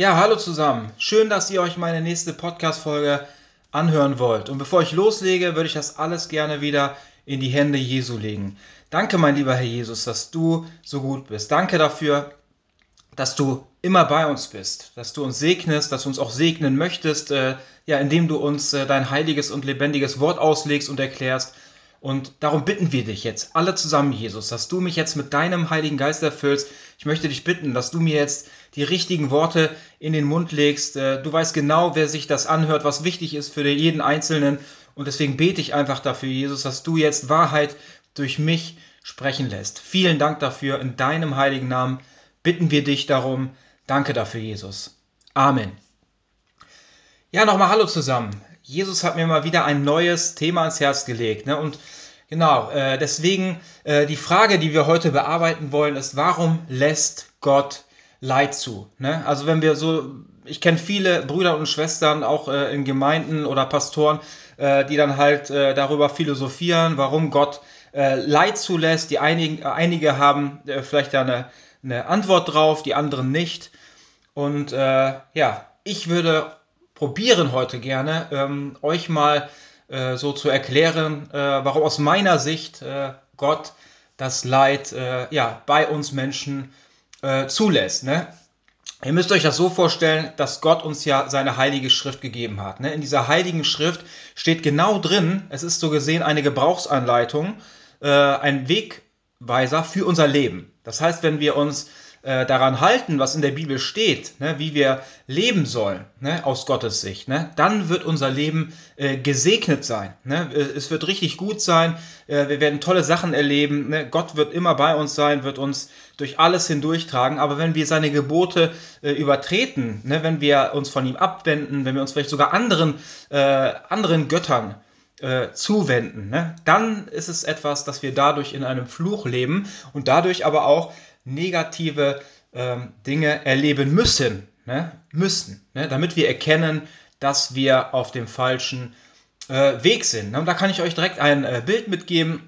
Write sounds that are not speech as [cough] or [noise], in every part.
Ja, hallo zusammen. Schön, dass ihr euch meine nächste Podcast-Folge anhören wollt. Und bevor ich loslege, würde ich das alles gerne wieder in die Hände Jesu legen. Danke, mein lieber Herr Jesus, dass du so gut bist. Danke dafür, dass du immer bei uns bist, dass du uns segnest, dass du uns auch segnen möchtest, äh, ja, indem du uns äh, dein heiliges und lebendiges Wort auslegst und erklärst. Und darum bitten wir dich jetzt alle zusammen, Jesus, dass du mich jetzt mit deinem Heiligen Geist erfüllst. Ich möchte dich bitten, dass du mir jetzt die richtigen Worte in den Mund legst. Äh, du weißt genau, wer sich das anhört, was wichtig ist für jeden Einzelnen. Und deswegen bete ich einfach dafür, Jesus, dass du jetzt Wahrheit durch mich sprechen lässt. Vielen Dank dafür. In deinem heiligen Namen bitten wir dich darum. Danke dafür, Jesus. Amen. Ja, nochmal Hallo zusammen. Jesus hat mir mal wieder ein neues Thema ans Herz gelegt. Ne? Und genau, äh, deswegen äh, die Frage, die wir heute bearbeiten wollen, ist, warum lässt Gott Leid zu? Ne? Also wenn wir so, ich kenne viele Brüder und Schwestern auch äh, in Gemeinden oder Pastoren, äh, die dann halt äh, darüber philosophieren, warum Gott äh, Leid zulässt. Die einigen, einige haben vielleicht da eine, eine Antwort drauf, die anderen nicht. Und ja, ich würde probieren heute gerne, ähm, euch mal äh, so zu erklären, äh, warum aus meiner Sicht äh, Gott das Leid äh, ja, bei uns Menschen äh, zulässt. Ne? Ihr müsst euch das so vorstellen, dass Gott uns ja seine heilige Schrift gegeben hat. Ne? In dieser heiligen Schrift steht genau drin, es ist so gesehen eine Gebrauchsanleitung, ein Wegweiser für unser Leben. Das heißt, wenn wir uns äh, daran halten, was in der Bibel steht, ne, wie wir leben sollen, ne, aus Gottes Sicht, ne, dann wird unser Leben äh, gesegnet sein. Ne? Äh, es wird richtig gut sein. Äh, wir werden tolle Sachen erleben. Ne? Gott wird immer bei uns sein, wird uns durch alles hindurchtragen. Aber wenn wir seine Gebote äh, übertreten, ne, wenn wir uns von ihm abwenden, wenn wir uns vielleicht sogar anderen, äh, anderen Göttern äh, zuwenden, ne? dann ist es etwas, dass wir dadurch in einem Fluch leben und dadurch aber auch negative ähm, Dinge erleben müssen, ne? müssen, ne? damit wir erkennen, dass wir auf dem falschen äh, Weg sind. Ne? Und da kann ich euch direkt ein äh, Bild mitgeben.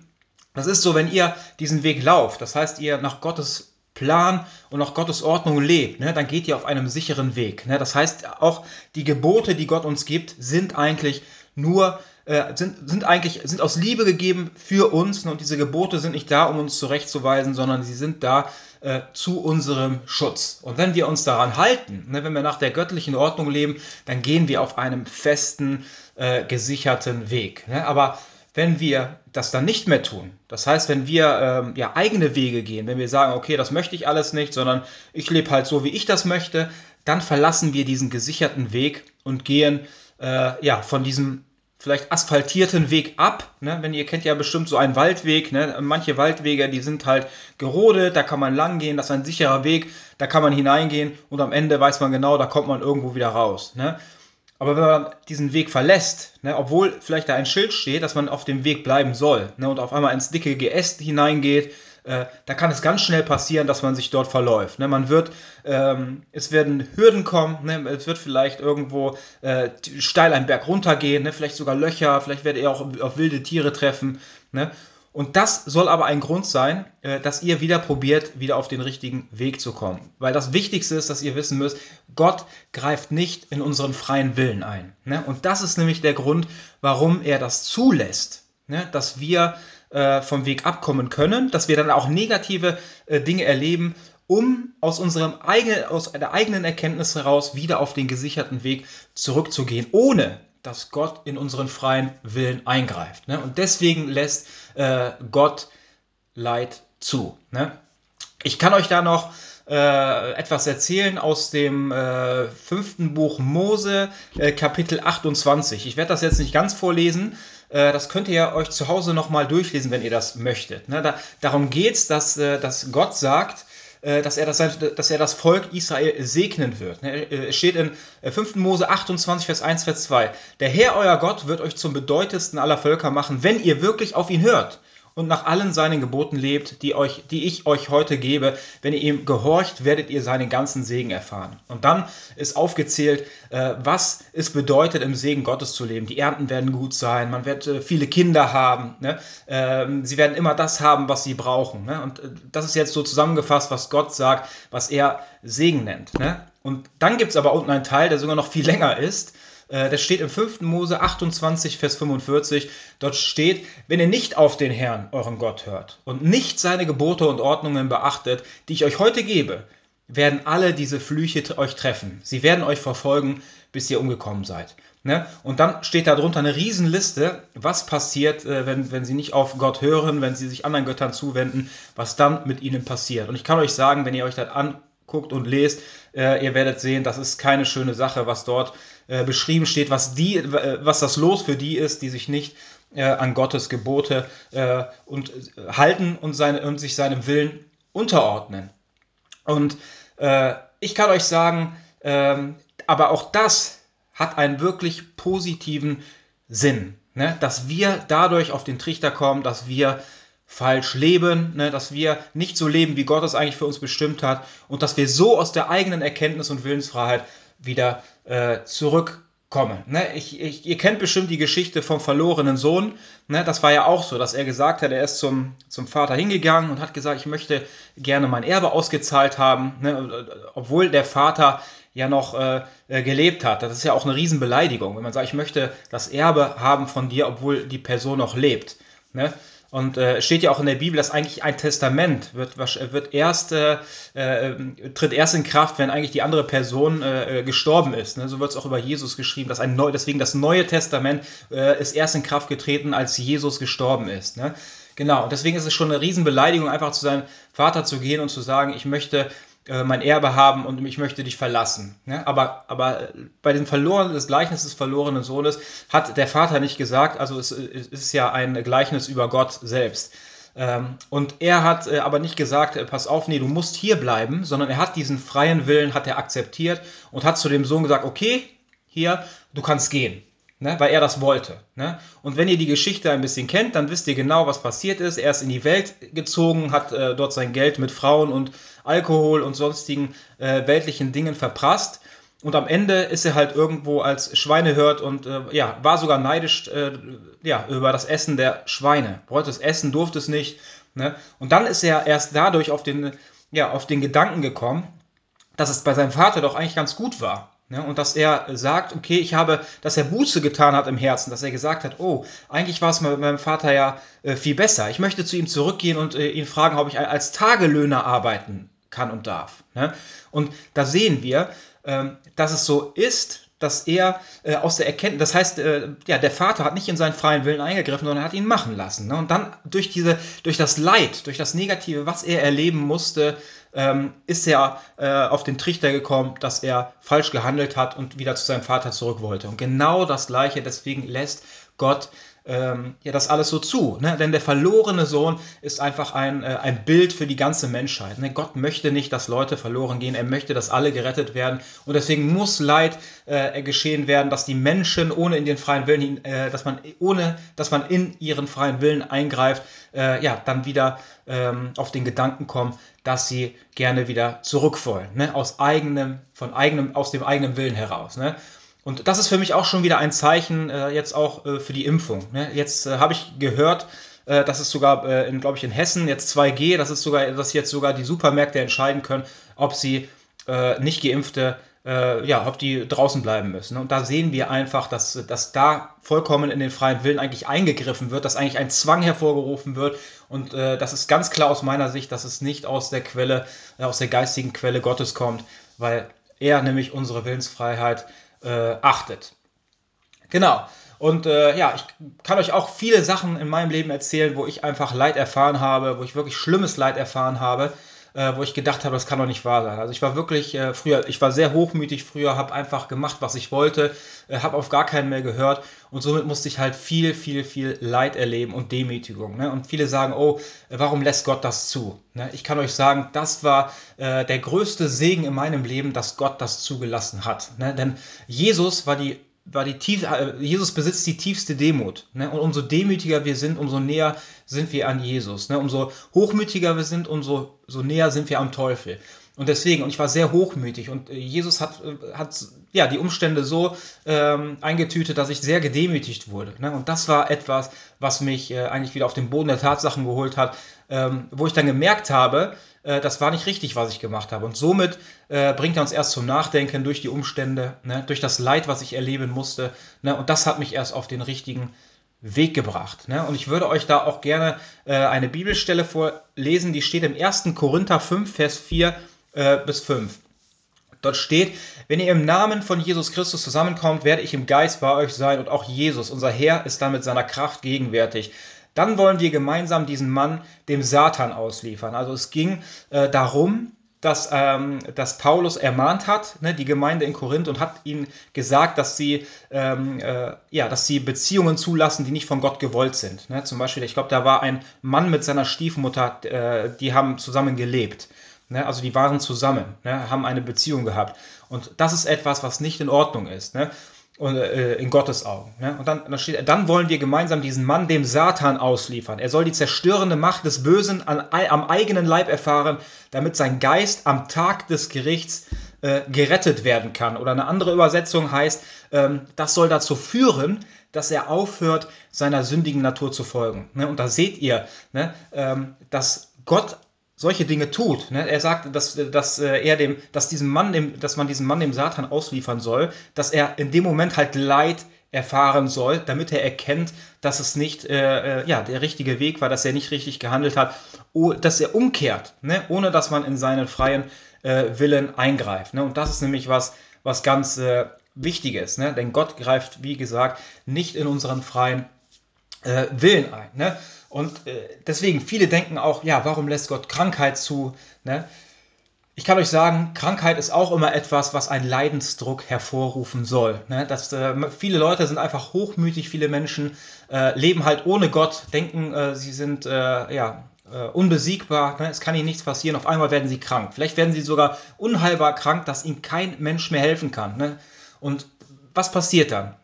Das ist so, wenn ihr diesen Weg lauft, das heißt, ihr nach Gottes Plan und nach Gottes Ordnung lebt, ne, dann geht ihr auf einem sicheren Weg. Ne? Das heißt, auch die Gebote, die Gott uns gibt, sind eigentlich nur äh, sind, sind eigentlich sind aus Liebe gegeben für uns ne, und diese Gebote sind nicht da, um uns zurechtzuweisen, sondern sie sind da äh, zu unserem Schutz. Und wenn wir uns daran halten, ne, wenn wir nach der göttlichen Ordnung leben, dann gehen wir auf einem festen, äh, gesicherten Weg. Ne? Aber wenn wir das dann nicht mehr tun, das heißt, wenn wir ähm, ja eigene Wege gehen, wenn wir sagen, okay, das möchte ich alles nicht, sondern ich lebe halt so, wie ich das möchte, dann verlassen wir diesen gesicherten Weg und gehen äh, ja von diesem vielleicht asphaltierten Weg ab. Ne? Wenn ihr kennt ja bestimmt so einen Waldweg. Ne? Manche Waldwege, die sind halt gerodet, da kann man lang gehen, das ist ein sicherer Weg, da kann man hineingehen und am Ende weiß man genau, da kommt man irgendwo wieder raus. Ne? Aber wenn man diesen Weg verlässt, ne, obwohl vielleicht da ein Schild steht, dass man auf dem Weg bleiben soll, ne, und auf einmal ins dicke Geäst hineingeht, äh, da kann es ganz schnell passieren, dass man sich dort verläuft. Ne? Man wird, ähm, es werden Hürden kommen, ne? es wird vielleicht irgendwo äh, steil einen Berg runtergehen, ne? vielleicht sogar Löcher, vielleicht werdet ihr auch auf wilde Tiere treffen. Ne? Und das soll aber ein Grund sein, äh, dass ihr wieder probiert, wieder auf den richtigen Weg zu kommen. Weil das Wichtigste ist, dass ihr wissen müsst, Gott greift nicht in unseren freien Willen ein. Ne? Und das ist nämlich der Grund, warum er das zulässt, ne? dass wir äh, vom Weg abkommen können, dass wir dann auch negative äh, Dinge erleben, um aus unserem eigenen, aus der eigenen Erkenntnis heraus wieder auf den gesicherten Weg zurückzugehen, ohne dass Gott in unseren freien Willen eingreift. Ne? Und deswegen lässt äh, Gott Leid zu. Ne? Ich kann euch da noch äh, etwas erzählen aus dem äh, fünften Buch Mose, äh, Kapitel 28. Ich werde das jetzt nicht ganz vorlesen, das könnt ihr euch zu Hause nochmal durchlesen, wenn ihr das möchtet. Ne? Da, darum geht es, dass, äh, dass Gott sagt, äh, dass er das, dass er das Volk Israel segnen wird. Ne? Es steht in 5. Mose 28, Vers 1, Vers 2. Der Herr, euer Gott, wird euch zum bedeutendsten aller Völker machen, wenn ihr wirklich auf ihn hört und nach allen seinen Geboten lebt, die, euch, die ich euch heute gebe, wenn ihr ihm gehorcht, werdet ihr seinen ganzen Segen erfahren. Und dann ist aufgezählt, äh, was es bedeutet, im Segen Gottes zu leben. Die Ernten werden gut sein, man wird äh, viele Kinder haben, ne? ähm, sie werden immer das haben, was sie brauchen. Ne? Und äh, das ist jetzt so zusammengefasst, was Gott sagt, was er Segen nennt. Ne? Und dann gibt es aber unten einen Teil, der sogar noch viel [laughs] länger ist. Äh, das steht im 5. Mose 28, Vers 45. Dort steht, wenn ihr nicht auf den Herrn, euren Gott, hört und nicht seine Gebote und Ordnungen beachtet, die ich euch heute gebe, werden alle diese Flüche euch treffen. Sie werden euch verfolgen, bis ihr umgekommen seid. Ne? Und dann steht da drunter eine Riesenliste, was passiert, äh, wenn, wenn sie nicht auf Gott hören, wenn sie sich anderen Göttern zuwenden, was dann mit ihnen passiert. Und ich kann euch sagen, wenn ihr euch das anguckt und lest, äh, ihr werdet sehen, das ist keine schöne Sache, was dort äh, beschrieben steht, was, die, äh, was das Los für die ist, die sich nicht äh, an Gottes Gebote äh, und, halten und, seine, und sich seinem Willen unterordnen. Und ich kann euch sagen, ähm, aber auch das hat einen wirklich positiven Sinn, ne? dass wir dadurch auf den Trichter kommen, dass wir falsch leben, ne, dass wir nicht so leben, wie Gott es eigentlich für uns bestimmt hat und dass wir so aus der eigenen Erkenntnis und Willensfreiheit wieder äh, zurückkommen. Ne? Ich, ich, ihr kennt bestimmt die Geschichte vom verlorenen Sohn. Ne? Das war ja auch so, dass er gesagt hat, er ist zum, zum Vater hingegangen und hat gesagt, ich möchte gerne mein Erbe ausgezahlt haben, ne? obwohl der Vater ja noch äh, äh, gelebt hat. Das ist ja auch eine Riesenbeleidigung, wenn man sagt, ich möchte das Erbe haben von dir, obwohl die Person noch lebt. Ne? Und äh, steht ja auch in der Bibel, dass eigentlich ein Testament wird, wird erst, äh, äh, tritt erst in Kraft, wenn eigentlich die andere Person äh, äh gestorben ist. Ne? So wird es auch über Jesus geschrieben, dass ein neu, deswegen das Neue Testament äh, ist erst in Kraft getreten, als Jesus gestorben ist. Ne? Genau, und deswegen ist es schon eine Riesenbeleidigung, einfach zu seinem Vater zu gehen und zu sagen, ich möchte mein Erbe haben und ich möchte dich verlassen. Ja, aber, aber bei dem Verloren des Gleichnisses des verlorenen Sohnes hat der Vater nicht gesagt, also es, es ist ja ein Gleichnis über Gott selbst. Ähm, und er hat äh, aber nicht gesagt, äh, pass auf, nee, du musst hier bleiben, sondern er hat diesen freien Willen, hat er akzeptiert und hat zu dem Sohn gesagt, okay, hier, du kannst gehen ne, weil er das wollte. Ne? Und wenn ihr die Geschichte ein bisschen kennt, dann wisst ihr genau, was passiert ist. Er ist in die Welt gezogen, hat äh, dort sein Geld mit Frauen und Alkohol und sonstigen äh, weltlichen Dingen verprasst. Und am Ende ist er halt irgendwo als Schweinehirt und äh, ja, war sogar neidisch äh, ja, über das Essen der Schweine. Wollte es essen, durfte es nicht. Ne? Und dann ist er erst dadurch auf den, ja, auf den Gedanken gekommen, dass es bei seinem Vater doch eigentlich ganz gut war. Ne? Und dass er sagt, okay, ich habe, dass er Buße getan hat im Herzen, dass er gesagt hat, oh, eigentlich war es mit meinem Vater ja äh, viel besser. Ich möchte zu ihm zurückgehen und äh, ihn fragen, ob ich als Tagelöhner arbeiten kann und darf. Ne? Und da sehen wir, ähm, dass es so ist, dass er äh, aus der Erkenntnis, das heißt, äh, ja, der Vater hat nicht in seinen freien Willen eingegriffen, sondern hat ihn machen lassen. Ne? Und dann durch diese, durch das Leid, durch das Negative, was er erleben musste, ähm, ist er äh, auf den Trichter gekommen, dass er falsch gehandelt hat und wieder zu seinem Vater zurück wollte. Und genau das Gleiche, deswegen lässt Gott ähm, ja das alles so zu. Ne? Denn der verlorene Sohn ist einfach ein, äh, ein Bild für die ganze Menschheit. Ne? Gott möchte nicht, dass Leute verloren gehen. Er möchte, dass alle gerettet werden. Und deswegen muss Leid äh, geschehen werden, dass die Menschen ohne in den freien Willen, äh, dass man ohne, dass man in ihren freien Willen eingreift, äh, ja, dann wieder ähm, auf den Gedanken kommen, dass sie gerne wieder zurück wollen. Ne? Aus eigenem, von eigenem, aus dem eigenen Willen heraus. Ne? Und das ist für mich auch schon wieder ein Zeichen, äh, jetzt auch äh, für die Impfung. Ne? Jetzt äh, habe ich gehört, äh, dass es sogar, äh, glaube ich, in Hessen jetzt 2G, dass es sogar, dass jetzt sogar die Supermärkte entscheiden können, ob sie äh, nicht geimpfte, ja, ob die draußen bleiben müssen. Und da sehen wir einfach, dass, dass da vollkommen in den freien Willen eigentlich eingegriffen wird, dass eigentlich ein Zwang hervorgerufen wird. Und das ist ganz klar aus meiner Sicht, dass es nicht aus der Quelle, aus der geistigen Quelle Gottes kommt, weil er nämlich unsere Willensfreiheit äh, achtet. Genau. Und äh, ja, ich kann euch auch viele Sachen in meinem Leben erzählen, wo ich einfach Leid erfahren habe, wo ich wirklich schlimmes Leid erfahren habe, äh, wo ich gedacht habe, das kann doch nicht wahr sein. Also ich war wirklich äh, früher, ich war sehr hochmütig früher, habe einfach gemacht, was ich wollte, äh, habe auf gar keinen mehr gehört und somit musste ich halt viel, viel, viel Leid erleben und Demütigung. Ne? Und viele sagen, oh, warum lässt Gott das zu? Ne? Ich kann euch sagen, das war äh, der größte Segen in meinem Leben, dass Gott das zugelassen hat. Ne? Denn Jesus war die war die tief, äh, Jesus besitzt die tiefste Demut. Ne? Und umso demütiger wir sind, umso näher sind wir an Jesus. Ne? Umso hochmütiger wir sind, umso so näher sind wir am Teufel. Und deswegen, und ich war sehr hochmütig und äh, Jesus hat, äh, hat ja, die Umstände so ähm, eingetütet, dass ich sehr gedemütigt wurde. Ne? Und das war etwas, was mich äh, eigentlich wieder auf den Boden der Tatsachen geholt hat, ähm, wo ich dann gemerkt habe, äh, das war nicht richtig, was ich gemacht habe. Und somit äh, bringt er uns erst zum Nachdenken durch die Umstände, ne? durch das Leid, was ich erleben musste. Ne? Und das hat mich erst auf den richtigen Weg gebracht. Ne? Und ich würde euch da auch gerne äh, eine Bibelstelle vorlesen, die steht im 1. Korinther 5, Vers 4 äh, bis 5. Dort steht, wenn ihr im Namen von Jesus Christus zusammenkommt, werde ich im Geist bei euch sein und auch Jesus, unser Herr, ist dann mit seiner Kraft gegenwärtig. Dann wollen wir gemeinsam diesen Mann dem Satan ausliefern. Also es ging äh, darum, dass, ähm, dass Paulus ermahnt hat, ne, die Gemeinde in Korinth, und hat ihnen gesagt, dass sie, ähm, äh, ja, dass sie Beziehungen zulassen, die nicht von Gott gewollt sind. Ne? Zum Beispiel, ich glaube, da war ein Mann mit seiner Stiefmutter, äh, die haben zusammen gelebt. Ne? Also die waren zusammen, ne? haben eine Beziehung gehabt. Und das ist etwas, was nicht in Ordnung ist. Ne? Und, äh, in Gottes Augen. Ne? Und dann, dann, steht, dann wollen wir gemeinsam diesen Mann dem Satan ausliefern. Er soll die zerstörende Macht des Bösen an, am eigenen Leib erfahren, damit sein Geist am Tag des Gerichts äh, gerettet werden kann. Oder eine andere Übersetzung heißt, ähm, das soll dazu führen, dass er aufhört, seiner sündigen Natur zu folgen. Ne? Und da seht ihr, ne, ähm, dass Gott solche Dinge tut. Ne? Er sagt, dass, dass äh, er dem, dass diesem Mann, dem, dass man diesen Mann dem Satan ausliefern soll, dass er in dem Moment halt Leid erfahren soll, damit er erkennt, dass es nicht äh, äh, ja, der richtige Weg war, dass er nicht richtig gehandelt hat, dass er umkehrt, ne? ohne dass man in seinen freien äh, Willen eingreift. Ne? Und das ist nämlich was, was ganz äh, Wichtiges, ne? denn Gott greift, wie gesagt, nicht in unseren freien äh, Willen ein. Ne? Und äh, deswegen, viele denken auch, ja, warum lässt Gott Krankheit zu? Ne? Ich kann euch sagen, Krankheit ist auch immer etwas, was einen Leidensdruck hervorrufen soll. Ne? Das, äh, viele Leute sind einfach hochmütig, viele Menschen äh, leben halt ohne Gott, denken, äh, sie sind äh, ja, äh, unbesiegbar, ne? es kann ihnen nichts passieren, auf einmal werden sie krank. Vielleicht werden sie sogar unheilbar krank, dass ihnen kein Mensch mehr helfen kann. Ne? Und was passiert dann?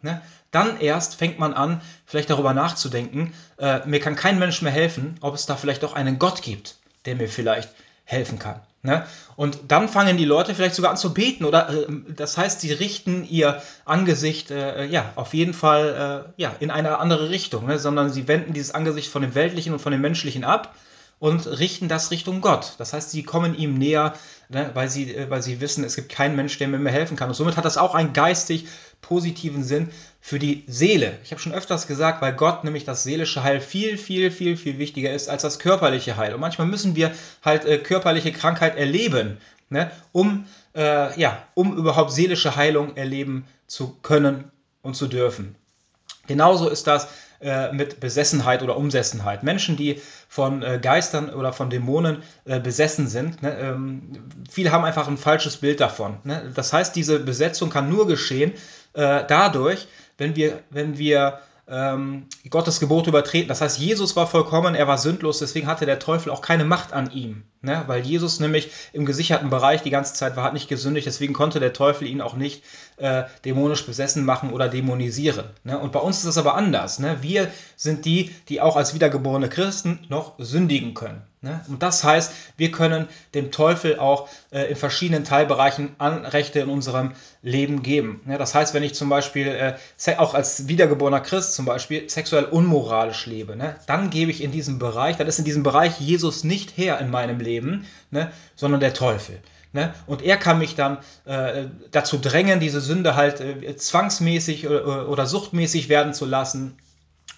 Dann erst fängt man an, vielleicht darüber nachzudenken, äh, mir kann kein Mensch mehr helfen, ob es da vielleicht auch einen Gott gibt, der mir vielleicht helfen kann. Ne? Und dann fangen die Leute vielleicht sogar an zu beten oder äh, das heißt, sie richten ihr Angesicht äh, ja auf jeden Fall äh, ja in eine andere Richtung, ne? sondern sie wenden dieses Angesicht von dem Weltlichen und von dem Menschlichen ab und richten das Richtung Gott. Das heißt, sie kommen ihm näher, ne, weil, sie, äh, weil sie wissen, es gibt keinen Mensch, der mir mehr helfen kann. Und somit hat das auch einen geistig positiven Sinn für die Seele. Ich habe schon öfters gesagt, weil Gott nämlich das seelische Heil viel, viel, viel, viel wichtiger ist als das körperliche Heil. Und manchmal müssen wir halt äh, körperliche Krankheit erleben, ne, um, äh, ja, um überhaupt seelische Heilung erleben zu können und zu dürfen. Genauso ist das äh, mit Besessenheit oder Umsessenheit. Menschen, die von äh, Geistern oder von Dämonen äh, besessen sind, ne, ähm, viele haben einfach ein falsches Bild davon. Ne? Das heißt, diese Besetzung kann nur geschehen äh, dadurch, wenn wir, wenn wir ähm, Gottes Gebote übertreten. Das heißt, Jesus war vollkommen, er war sündlos, deswegen hatte der Teufel auch keine Macht an ihm. Ne? Weil Jesus nämlich im gesicherten Bereich die ganze Zeit war, hat nicht gesündigt, deswegen konnte der Teufel ihn auch nicht äh, dämonisch besessen machen oder dämonisieren. Ne? Und bei uns ist das aber anders. Ne? Wir sind die, die auch als wiedergeborene Christen noch sündigen können. Ne? Und das heißt, wir können dem Teufel auch äh, in verschiedenen Teilbereichen Anrechte in unserem Leben geben. Ne? Das heißt, wenn ich zum Beispiel äh, auch als wiedergeborener Christ zum Beispiel sexuell unmoralisch lebe, ne? dann gebe ich in diesem Bereich, dann ist in diesem Bereich Jesus nicht her in meinem Leben, ne? sondern der Teufel. Ne? Und er kann mich dann äh, dazu drängen, diese Sünde halt äh, zwangsmäßig oder, oder suchtmäßig werden zu lassen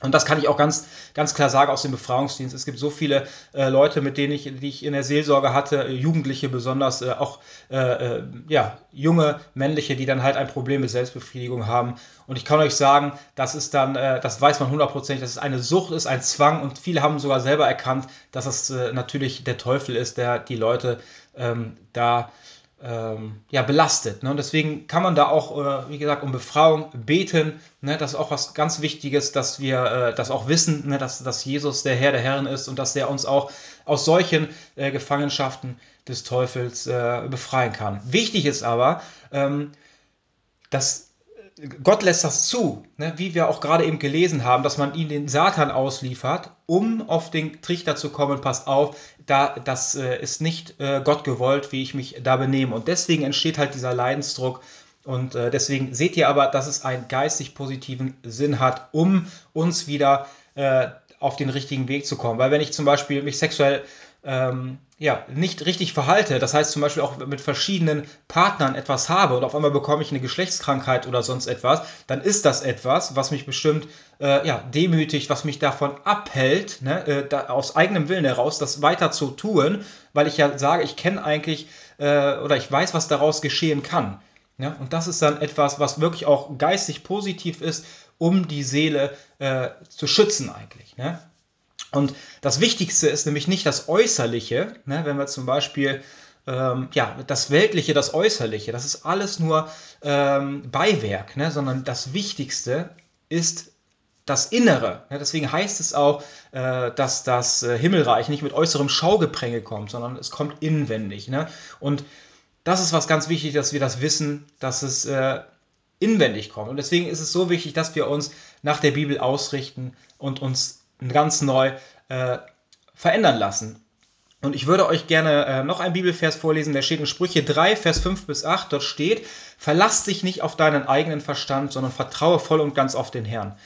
und das kann ich auch ganz, ganz klar sagen aus dem Befreiungsdienst. Es gibt so viele äh, Leute, mit denen ich, die ich in der Seelsorge hatte, äh, Jugendliche besonders, äh, auch äh, äh, ja, junge männliche, die dann halt ein Problem mit Selbstbefriedigung haben. Und ich kann euch sagen, das ist dann, äh, das weiß man hundertprozentig, dass es eine Sucht ist, ein Zwang. Und viele haben sogar selber erkannt, dass es natürlich der Teufel ist, der die Leute ähm, da ähm, ja, belastet. Ne? Und deswegen kann man da auch, äh, wie gesagt, um Befreiung beten. Ne? Das ist auch was ganz Wichtiges, dass wir äh, das auch wissen, ne? dass, dass Jesus der Herr der Herren ist und dass er uns auch aus solchen äh, Gefangenschaften des Teufels äh, befreien kann. Wichtig ist aber, ähm, dass Gott lässt das zu, ne? wie wir auch gerade eben gelesen haben, dass man ihn den Satan ausliefert, um auf den Trichter zu kommen, passt auf, da, das äh, ist nicht äh, Gott gewollt, wie ich mich da benehme. Und deswegen entsteht halt dieser Leidensdruck. Und äh, deswegen seht ihr aber, dass es einen geistig positiven Sinn hat, um uns wieder äh, auf den richtigen Weg zu kommen. Weil wenn ich zum Beispiel mich sexuell ähm, ja, nicht richtig verhalte, das heißt zum Beispiel auch mit verschiedenen Partnern etwas habe und auf einmal bekomme ich eine Geschlechtskrankheit oder sonst etwas, dann ist das etwas, was mich bestimmt äh, ja, demütigt, was mich davon abhält, ne, äh, da, aus eigenem Willen heraus, das weiter zu tun, weil ich ja sage, ich kenne eigentlich äh, oder ich weiß, was daraus geschehen kann. Ja, und das ist dann etwas, was wirklich auch geistig positiv ist, um die Seele äh, zu schützen eigentlich. Ne? Und das Wichtigste ist nämlich nicht das Äußerliche, ne, wenn wir zum Beispiel ähm, ja, das Weltliche, das Äußerliche, das ist alles nur ähm, Beiwerk, ne, sondern das Wichtigste ist das Innere. Ne, deswegen heißt es auch, äh, dass das äh, Himmelreich nicht mit äußerem Schaugepränge kommt, sondern es kommt inwendig. Ne? Und das ist was ganz wichtig, dass wir das wissen, dass es äh, inwendig kommt. Und deswegen ist es so wichtig, dass wir uns nach der Bibel ausrichten und uns ganz neu äh, verändern lassen. Und ich würde euch gerne äh, noch einen Bibelvers vorlesen, der steht in Sprüche 3, Vers 5 bis 8. Dort steht, verlass dich nicht auf deinen eigenen Verstand, sondern vertraue voll und ganz auf den Herrn.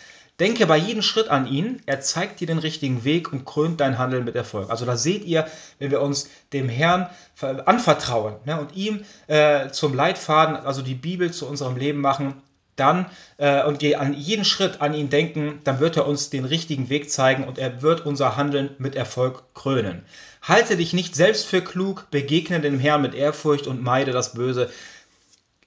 Denke bei jedem Schritt an ihn, er zeigt dir den richtigen Weg und krönt dein Handeln mit Erfolg. Also da seht ihr, wenn wir uns dem Herrn anvertrauen ne, und ihm äh, zum Leitfaden, also die Bibel zu unserem Leben machen, dann äh, und wir an jeden Schritt an ihn denken, dann wird er uns den richtigen Weg zeigen und er wird unser Handeln mit Erfolg krönen. Halte dich nicht selbst für klug, begegne dem Herrn mit Ehrfurcht und meide das Böse.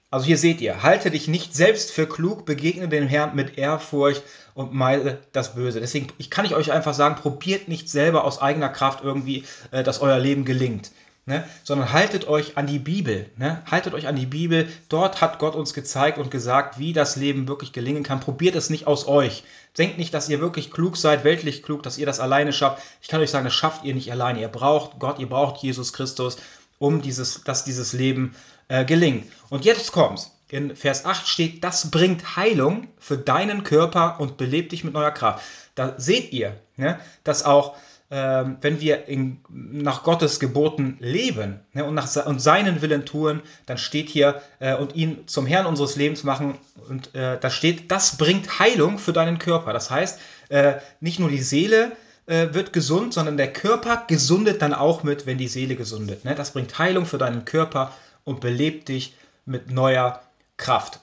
Also hier seht ihr, halte dich nicht selbst für klug, begegne dem Herrn mit Ehrfurcht und meide das Böse. Deswegen ich kann ich euch einfach sagen, probiert nicht selber aus eigener Kraft irgendwie, äh, dass euer Leben gelingt ne? sondern haltet euch an die Bibel. Ne? Haltet euch an die Bibel. Dort hat Gott uns gezeigt und gesagt, wie das Leben wirklich gelingen kann. Probiert es nicht aus euch. Denkt nicht, dass ihr wirklich klug seid, weltlich klug, dass ihr das alleine schafft. Ich kann euch sagen, das schafft ihr nicht alleine. Ihr braucht Gott, ihr braucht Jesus Christus, um dieses, dass dieses Leben äh, gelingt. Und jetzt kommt's. In Vers 8 steht, das bringt Heilung für deinen Körper und belebt dich mit neuer Kraft. Da seht ihr, ne, dass auch wenn wir in, nach Gottes Geboten leben ne, und, nach, und seinen Willen tun, dann steht hier äh, und ihn zum Herrn unseres Lebens machen und äh, da steht, das bringt Heilung für deinen Körper. Das heißt, äh, nicht nur die Seele äh, wird gesund, sondern der Körper gesundet dann auch mit, wenn die Seele gesundet. Ne? Das bringt Heilung für deinen Körper und belebt dich mit neuer Kraft.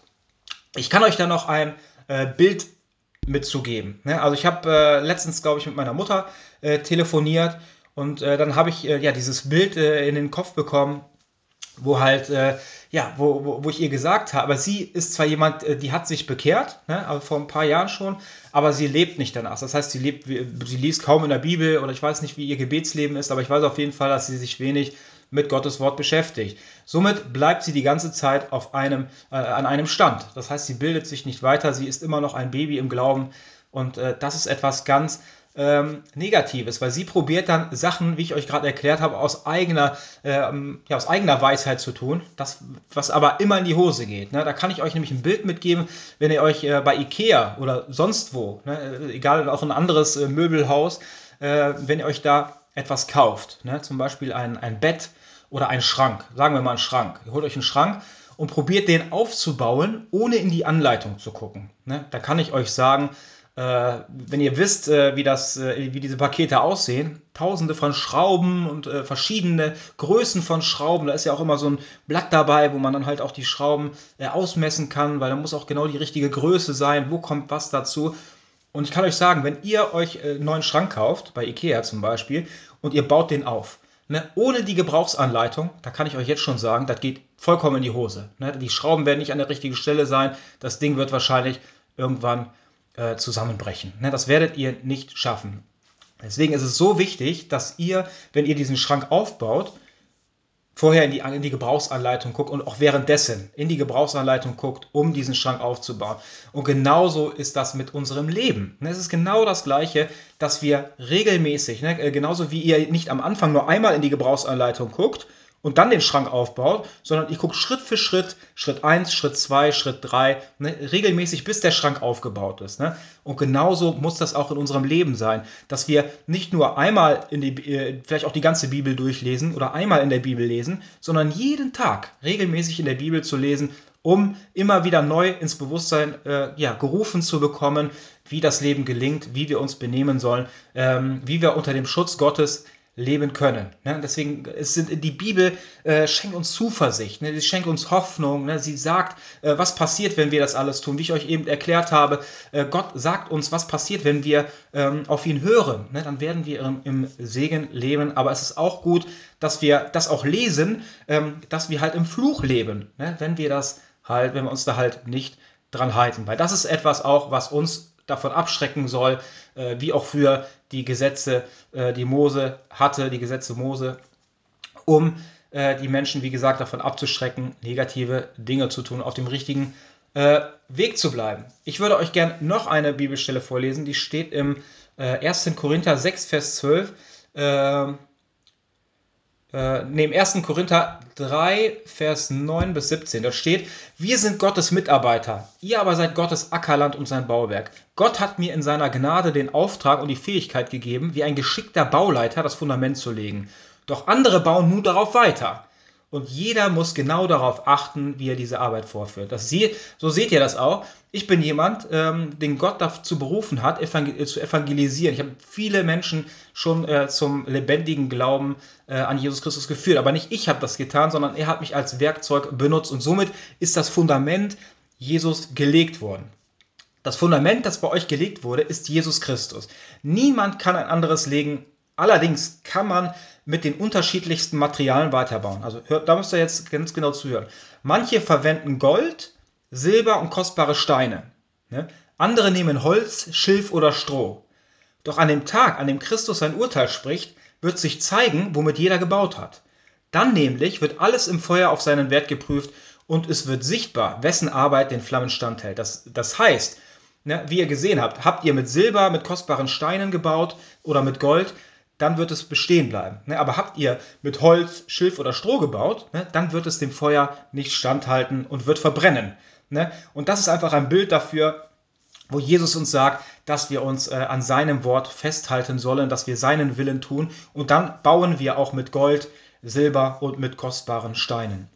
Ich kann euch da noch ein äh, Bild mitzugeben. Ne? Also ich habe äh, letztens, glaube ich, mit meiner Mutter äh, telefoniert und äh, dann habe ich äh, ja dieses Bild äh, in den Kopf bekommen, wo halt, äh, ja, wo, wo, wo, ich ihr gesagt habe, aber sie ist zwar jemand, die hat sich bekehrt, ne, aber vor ein paar Jahren schon, aber sie lebt nicht danach. Das heißt, sie lebt, sie liest kaum in der Bibel oder ich weiß nicht, wie ihr Gebetsleben ist, aber ich weiß auf jeden Fall, dass sie sich wenig mit Gottes Wort beschäftigt. Somit bleibt sie die ganze Zeit auf einem, äh, an einem Stand. Das heißt, sie bildet sich nicht weiter, sie ist immer noch ein Baby im Glauben und äh, das ist etwas ganz ähm, Negatives, weil sie probiert dann Sachen, wie ich euch gerade erklärt habe, aus eigener, ähm, ja, aus eigener Weisheit zu tun, das, was aber immer in die Hose geht. Ne? Da kann ich euch nämlich ein Bild mitgeben, wenn ihr euch äh, bei Ikea oder sonst wo, ne, egal auch ein anderes äh, Möbelhaus, äh, wenn ihr euch da etwas kauft, ne? zum Beispiel ein, ein Bett oder ein Schrank, sagen wir mal einen Schrank. Ihr holt euch einen Schrank und probiert den aufzubauen, ohne in die Anleitung zu gucken. Ne? Da kann ich euch sagen, äh, wenn ihr wisst, äh, wie, das, äh, wie diese Pakete aussehen, tausende von Schrauben und äh, verschiedene Größen von Schrauben, da ist ja auch immer so ein Blatt dabei, wo man dann halt auch die Schrauben äh, ausmessen kann, weil da muss auch genau die richtige Größe sein, wo kommt was dazu. Und ich kann euch sagen, wenn ihr euch äh, einen neuen Schrank kauft, bei Ikea zum Beispiel, und ihr baut den auf, ne, ohne die Gebrauchsanleitung, da kann ich euch jetzt schon sagen, das geht vollkommen in die Hose. Ne? Die Schrauben werden nicht an der richtigen Stelle sein, das Ding wird wahrscheinlich irgendwann äh, zusammenbrechen. Ne? Das werdet ihr nicht schaffen. Deswegen ist es so wichtig, dass ihr, wenn ihr diesen Schrank aufbaut, vorher in die, in die Gebrauchsanleitung guckt und auch währenddessen in die Gebrauchsanleitung guckt, um diesen Schrank aufzubauen. Und genauso ist das mit unserem Leben. Es ist genau das Gleiche, dass wir regelmäßig, ne, äh, genauso wie ihr nicht am Anfang nur einmal in die Gebrauchsanleitung guckt und dann den Schrank aufbaut, sondern ich gucke Schritt für Schritt, Schritt 1, Schritt 2, Schritt 3, ne, regelmäßig, bis der Schrank aufgebaut ist. Ne? Und genauso muss das auch in unserem Leben sein, dass wir nicht nur einmal in die, äh, vielleicht auch die ganze Bibel durchlesen oder einmal in der Bibel lesen, sondern jeden Tag regelmäßig in der Bibel zu lesen, um immer wieder neu ins Bewusstsein äh, ja, gerufen zu bekommen, wie das Leben gelingt, wie wir uns benehmen sollen, ähm, wie wir unter dem Schutz Gottes leben können. Ne? Deswegen ist die Bibel äh, schenkt uns Zuversicht, ne? sie schenkt uns Hoffnung. Ne? Sie sagt, äh, was passiert, wenn wir das alles tun. Wie ich euch eben erklärt habe, äh, Gott sagt uns, was passiert, wenn wir ähm, auf ihn hören. Ne? Dann werden wir im, im, Segen leben. Aber es ist auch gut, dass wir das auch lesen, ähm, dass wir halt im Fluch leben, ne? wenn wir das halt, wenn wir uns da halt nicht dran halten. Weil das ist etwas auch, was uns davon abschrecken soll, äh, wie auch früher die Gesetze, äh, die Mose hatte, die Gesetze Mose, um äh, die Menschen, wie gesagt, davon abzuschrecken, negative Dinge zu tun, auf dem richtigen äh, Weg zu bleiben. Ich würde euch gern noch eine Bibelstelle vorlesen, die steht im 1. Äh, Korinther 6, Vers 12 äh, neben 1. Korinther 3, Vers 9 bis 17. Da steht, wir sind Gottes Mitarbeiter, ihr aber seid Gottes Ackerland und sein Bauwerk. Gott hat mir in seiner Gnade den Auftrag und die Fähigkeit gegeben, wie ein geschickter Bauleiter das Fundament zu legen. Doch andere bauen nun darauf weiter. Und jeder muss genau darauf achten, wie er diese Arbeit vorführt. Das sie, so seht ihr das auch. Ich bin jemand, ähm, den Gott dazu berufen hat, evangel äh, zu evangelisieren. Ich habe viele Menschen schon äh, zum lebendigen Glauben äh, an Jesus Christus geführt. Aber nicht ich habe das getan, sondern er hat mich als Werkzeug benutzt. Und somit ist das Fundament Jesus gelegt worden. Das Fundament, das bei euch gelegt wurde, ist Jesus Christus. Niemand kann ein anderes legen Allerdings kann man mit den unterschiedlichsten Materialien weiterbauen. Also da müsst ihr jetzt ganz genau zuhören. Manche verwenden Gold, Silber und kostbare Steine. Ne? Andere nehmen Holz, Schilf oder Stroh. Doch an dem Tag, an dem Christus sein Urteil spricht, wird sich zeigen, womit jeder gebaut hat. Dann nämlich wird alles im Feuer auf seinen Wert geprüft und es wird sichtbar, wessen Arbeit den Flammen standhält. Das, das heißt, ne, wie ihr gesehen habt, habt ihr mit Silber, mit kostbaren Steinen gebaut oder mit Gold, dann wird es bestehen bleiben. Ne? Aber habt ihr mit Holz, Schilf oder Stroh gebaut, ne? dann wird es dem Feuer nicht standhalten und wird verbrennen. Ne? Und das ist einfach ein Bild dafür, wo Jesus uns sagt, dass wir uns äh, an seinem Wort festhalten sollen, dass wir seinen Willen tun und dann bauen wir auch mit Gold, Silber und mit kostbaren Steinen.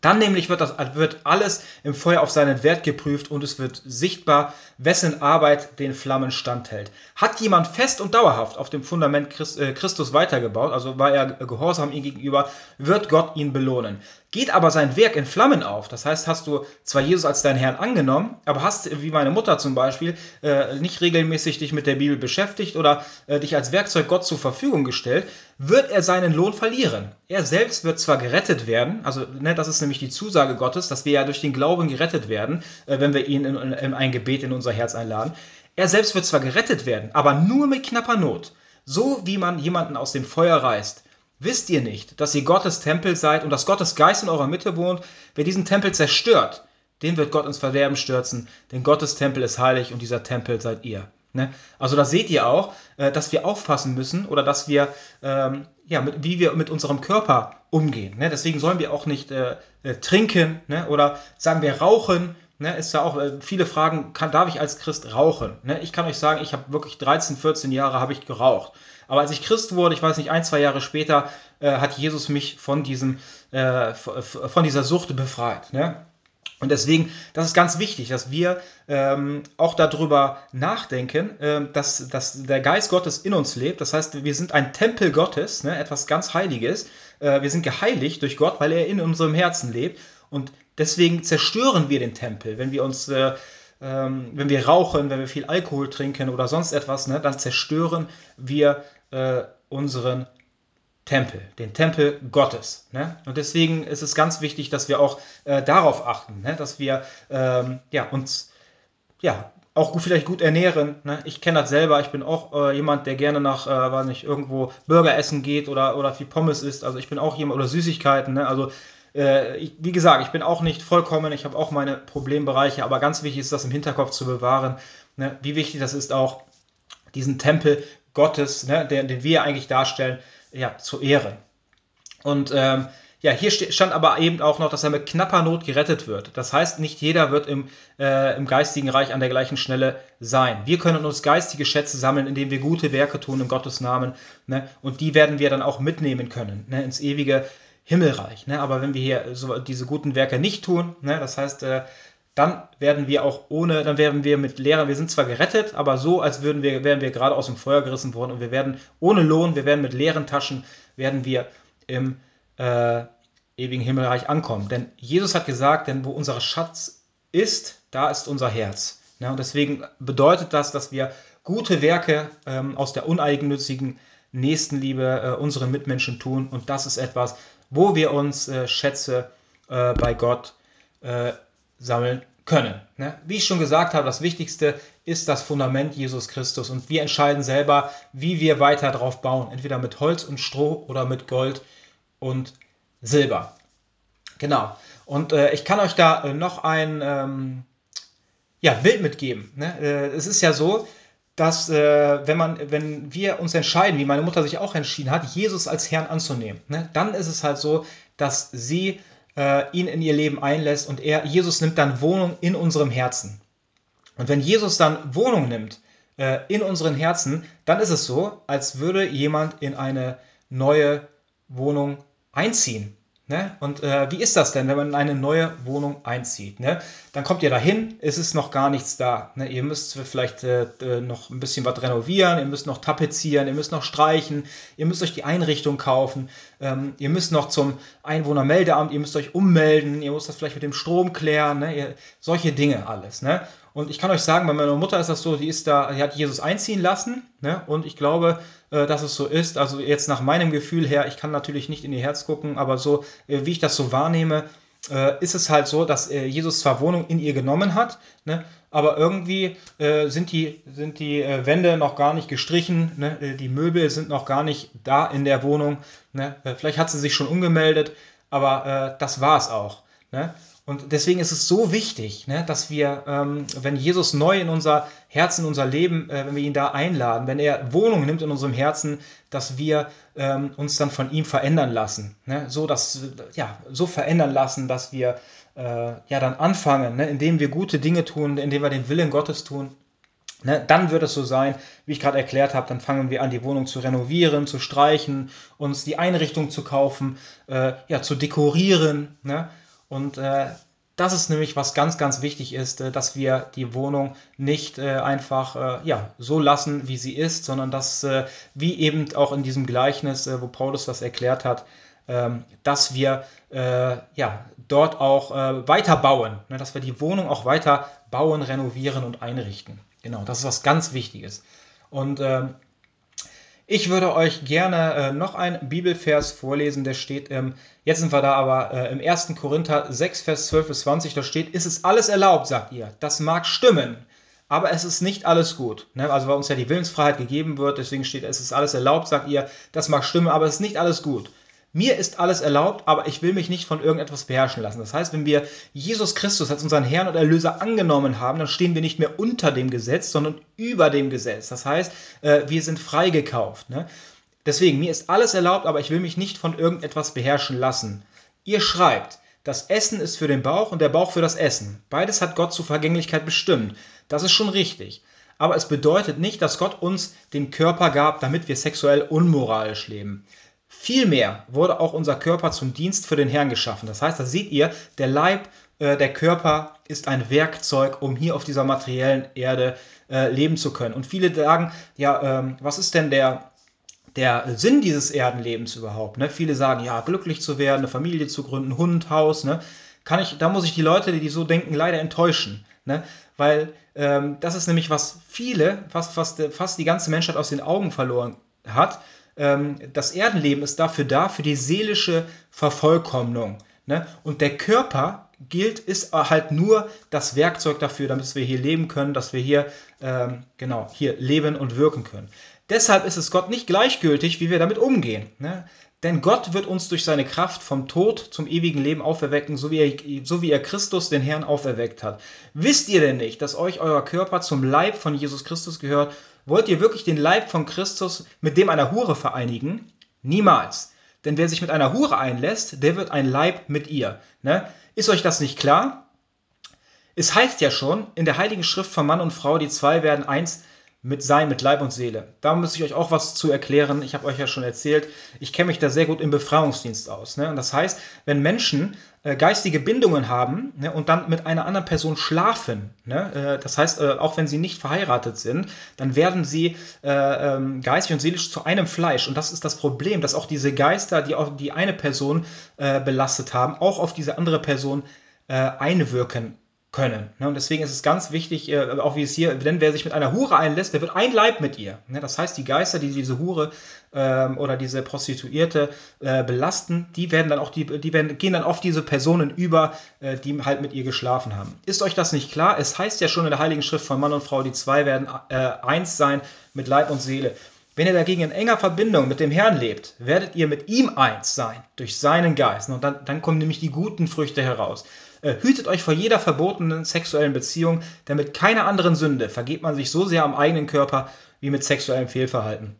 Dann nämlich wird, das, wird alles im Feuer auf seinen Wert geprüft und es wird sichtbar, wessen Arbeit den Flammen standhält. Hat jemand fest und dauerhaft auf dem Fundament äh, Christus weitergebaut, also war er gehorsam ihm gegenüber, wird Gott ihn belohnen. Geht aber sein Werk in Flammen auf, das heißt, hast du zwar Jesus als deinen Herrn angenommen, aber hast, wie meine Mutter zum Beispiel, äh, nicht regelmäßig dich mit der Bibel beschäftigt oder äh, dich als Werkzeug Gott zur Verfügung gestellt, wird er seinen Lohn verlieren. Er selbst wird zwar gerettet werden, also ne, das ist nämlich die Zusage Gottes, dass wir ja durch den Glauben gerettet werden, äh, wenn wir ihn in, in, in ein Gebet in unser Herz einladen. Er selbst wird zwar gerettet werden, aber nur mit knapper Not. So wie man jemanden aus dem Feuer reißt. Wisst ihr nicht, dass ihr Gottes Tempel seid und dass Gottes Geist in eurer Mitte wohnt? Wer diesen Tempel zerstört, den wird Gott ins Verderben stürzen, denn Gottes Tempel ist heilig und dieser Tempel seid ihr. Ne? Also da seht ihr auch, äh, dass wir aufpassen müssen oder dass wir, ähm, ja, mit, wie wir mit unserem Körper umgehen. Ne? Deswegen sollen wir auch nicht äh, äh, trinken ne? oder sagen wir rauchen. Ne, ist ja auch äh, viele Fragen, kann, darf ich als Christ rauchen? Ne, ich kann euch sagen, ich habe wirklich 13, 14 Jahre habe ich geraucht. Aber als ich Christ wurde, ich weiß nicht, ein, zwei Jahre später, äh, hat Jesus mich von, diesem, äh, von dieser Sucht befreit. Ne? Und deswegen, das ist ganz wichtig, dass wir ähm, auch darüber nachdenken, äh, dass, dass der Geist Gottes in uns lebt. Das heißt, wir sind ein Tempel Gottes, ne, etwas ganz Heiliges. Äh, wir sind geheiligt durch Gott, weil er in unserem Herzen lebt. Und deswegen zerstören wir den Tempel, wenn wir uns äh, ähm, wenn wir rauchen, wenn wir viel Alkohol trinken oder sonst etwas, ne, dann zerstören wir äh, unseren Tempel, den Tempel Gottes. Ne? Und deswegen ist es ganz wichtig, dass wir auch äh, darauf achten, ne? dass wir ähm, ja, uns ja, auch gut, vielleicht gut ernähren. Ne? Ich kenne das selber. Ich bin auch äh, jemand, der gerne nach, äh, weiß nicht, irgendwo Burger essen geht oder, oder viel Pommes isst. Also ich bin auch jemand, oder Süßigkeiten. Ne? Also äh, ich, wie gesagt, ich bin auch nicht vollkommen. Ich habe auch meine Problembereiche. Aber ganz wichtig ist das im Hinterkopf zu bewahren. Ne? Wie wichtig das ist auch, diesen Tempel Gottes, ne, den, den wir eigentlich darstellen, ja, zu ehren. Und ähm, ja, hier stand aber eben auch noch, dass er mit knapper Not gerettet wird. Das heißt, nicht jeder wird im, äh, im geistigen Reich an der gleichen Stelle sein. Wir können uns geistige Schätze sammeln, indem wir gute Werke tun in Gottes Namen. Ne? Und die werden wir dann auch mitnehmen können ne? ins ewige Himmelreich. Ne? Aber wenn wir hier so diese guten Werke nicht tun, ne? das heißt, äh, dann werden wir auch ohne, dann werden wir mit leeren, wir sind zwar gerettet, aber so, als würden wir, wären wir gerade aus dem Feuer gerissen worden und wir werden ohne Lohn, wir werden mit leeren Taschen, werden wir im äh, ewigen Himmelreich ankommen. Denn Jesus hat gesagt, denn wo unser Schatz ist, da ist unser Herz. Ja, und deswegen bedeutet das, dass wir gute Werke ähm, aus der uneigennützigen Nächstenliebe äh, unseren Mitmenschen tun. Und das ist etwas, wo wir uns äh, Schätze äh, bei Gott äh, sammeln können. Ne? Wie ich schon gesagt habe, das Wichtigste ist das Fundament Jesus Christus und wir entscheiden selber, wie wir weiter drauf bauen. Entweder mit Holz und Stroh oder mit Gold und Silber. Genau. Und äh, ich kann euch da äh, noch ein ähm, ja, Bild mitgeben. Ne? Äh, es ist ja so, dass äh, wenn man, wenn wir uns entscheiden, wie meine Mutter sich auch entschieden hat, Jesus als Herrn anzunehmen, ne? dann ist es halt so, dass sie äh, ihn in ihr Leben einlässt und er, Jesus nimmt dann Wohnung in unserem Herzen. Und wenn Jesus dann Wohnung nimmt äh, in unseren Herzen, dann ist es so, als würde jemand in eine neue Wohnung einziehen. Ne? Und äh, wie ist das denn, wenn man in eine neue Wohnung einzieht? Ne? Dann kommt ihr dahin, es ist noch gar nichts da. Ne? Ihr müsst vielleicht äh, noch ein bisschen was renovieren, ihr müsst noch tapezieren, ihr müsst noch streichen, ihr müsst euch die Einrichtung kaufen, ähm, ihr müsst noch zum Einwohnermeldeamt, ihr müsst euch ummelden, ihr müsst das vielleicht mit dem Strom klären, ne? ihr, solche Dinge alles. Ne? Und ich kann euch sagen, bei meiner Mutter ist das so, die ist da, die hat Jesus einziehen lassen, ne? Und ich glaube, äh, dass es so ist. Also jetzt nach meinem Gefühl her, ich kann natürlich nicht in ihr Herz gucken, aber so, äh, wie ich das so wahrnehme, äh, ist es halt so, dass äh, Jesus zwar Wohnung in ihr genommen hat, ne? aber irgendwie äh, sind die, sind die äh, Wände noch gar nicht gestrichen, ne? die Möbel sind noch gar nicht da in der Wohnung. Ne? vielleicht hat sie sich schon umgemeldet, aber das war es auch. Ne? Und deswegen ist es so wichtig, ne, dass wir, ähm, wenn Jesus neu in unser Herz, in unser Leben, äh, wenn wir ihn da einladen, wenn er Wohnung nimmt in unserem Herzen, dass wir ähm, uns dann von ihm verändern lassen. Ne? So, dass, ja, so verändern lassen, dass wir äh, ja dann anfangen, ne, indem wir gute Dinge tun, indem wir den Willen Gottes tun. Ne, dann wird es so sein, wie ich gerade erklärt habe, dann fangen wir an, die Wohnung zu renovieren, zu streichen, uns die Einrichtung zu kaufen, äh, ja, zu dekorieren. Ne? Und äh, das ist nämlich, was ganz, ganz wichtig ist, äh, dass wir die Wohnung nicht äh, einfach äh, ja, so lassen, wie sie ist, sondern dass, wie eben auch in diesem Gleichnis, wo Paulus das erklärt hat, ähm, dass wir ja, dort auch weiter bauen, ne, dass wir die Wohnung auch weiter bauen, renovieren und einrichten. Genau, das ist was ganz Wichtiges. Und ähm, ich würde euch gerne äh, noch einen Bibelvers vorlesen, der steht, ähm, jetzt sind wir da aber äh, im 1. Korinther 6, Vers 12 bis 20, da steht, ist es alles erlaubt, sagt ihr. Das mag stimmen, aber es ist nicht alles gut. Ne? Also weil uns ja die Willensfreiheit gegeben wird, deswegen steht, es ist alles erlaubt, sagt ihr, das mag stimmen, aber es ist nicht alles gut. Mir ist alles erlaubt, aber ich will mich nicht von irgendetwas beherrschen lassen. Das heißt, wenn wir Jesus Christus als unseren Herrn und Erlöser angenommen haben, dann stehen wir nicht mehr unter dem Gesetz, sondern über dem Gesetz. Das heißt, äh, wir sind freigekauft. Ne? Deswegen, mir ist alles erlaubt, aber ich will mich nicht von irgendetwas beherrschen lassen. Ihr schreibt, das Essen ist für den Bauch und der Bauch für das Essen. Beides hat Gott zur Vergänglichkeit bestimmt. Das ist schon richtig. Aber es bedeutet nicht, dass Gott uns den Körper gab, damit wir sexuell unmoralisch leben. Vielmehr wurde auch unser Körper zum Dienst für den Herrn geschaffen. Das heißt, da seht ihr, der Leib, äh, der Körper ist ein Werkzeug, um hier auf dieser materiellen Erde äh, leben zu können. Und viele sagen, ja, ähm, was ist denn der, der Sinn dieses Erdenlebens überhaupt? Ne? Viele sagen, ja, glücklich zu werden, eine Familie zu gründen, Hund, Haus. Ne? Kann ich, da muss ich die Leute, die so denken, leider enttäuschen. Ne? Weil ähm, das ist nämlich, was viele, fast, fast, fast die ganze Menschheit aus den Augen verloren hat das Erdenleben ist dafür da, für die seelische Vervollkommnung. Ne? Und der Körper gilt, ist halt nur das Werkzeug dafür, damit wir hier leben können, dass wir hier, ähm, genau, hier leben und wirken können. Deshalb ist es Gott nicht gleichgültig, wie wir damit umgehen. Ne? Denn Gott wird uns durch seine Kraft vom Tod zum ewigen Leben auferwecken, so wie, er, so wie er Christus, den Herrn, auferweckt hat. Wisst ihr denn nicht, dass euch euer Körper zum Leib von Jesus Christus gehört Wollt ihr wirklich den Leib von Christus mit dem einer Hure vereinigen? Niemals. denn wer sich mit einer Hure einlässt, der wird ein Leib mit ihr. Ne? Ist euch das nicht klar? Es heißt ja schon in der Heiligen Schrift von Mann und Frau, die zwei werden eins mit sein, mit Leib und Seele. Da muss ich euch auch was zu erklären. Ich habe euch ja schon erzählt, ich kenne mich da sehr gut im Befreiungsdienst aus. Ne? Und das heißt, wenn Menschen äh, geistige Bindungen haben ne, und dann mit einer anderen Person schlafen, ne, äh, das heißt, äh, auch wenn sie nicht verheiratet sind, dann werden sie äh, ähm, geistig und seelisch zu einem Fleisch. Und das ist das Problem, dass auch diese Geister, die auch die eine Person äh, belastet haben, auch auf diese andere Person äh, einwirken können. Ne? Und deswegen ist es ganz wichtig, äh, auch wie es hier, denn wer sich mit einer Hure einlässt, der wird ein Leib mit ihr. Ne? Das heißt, die Geister, die diese Hure ähm, oder diese Prostituierte äh, belasten, die werden dann auch, die, die werden, gehen dann auf diese Personen über, äh, die halt mit ihr geschlafen haben. Ist euch das nicht klar? Es heißt ja schon in der Heiligen Schrift von Mann und Frau, die zwei werden eins sein mit Leib und Seele. Wenn ihr dagegen in enger Verbindung mit dem Herrn lebt, werdet ihr mit ihm eins sein, durch seinen Geist. Und dann, dann kommen nämlich die guten Früchte heraus. Äh, hütet euch vor jeder verbotenen sexuellen Beziehung, denn mit keiner anderen Sünde vergeht man sich so sehr am eigenen Körper wie mit sexuellem Fehlverhalten.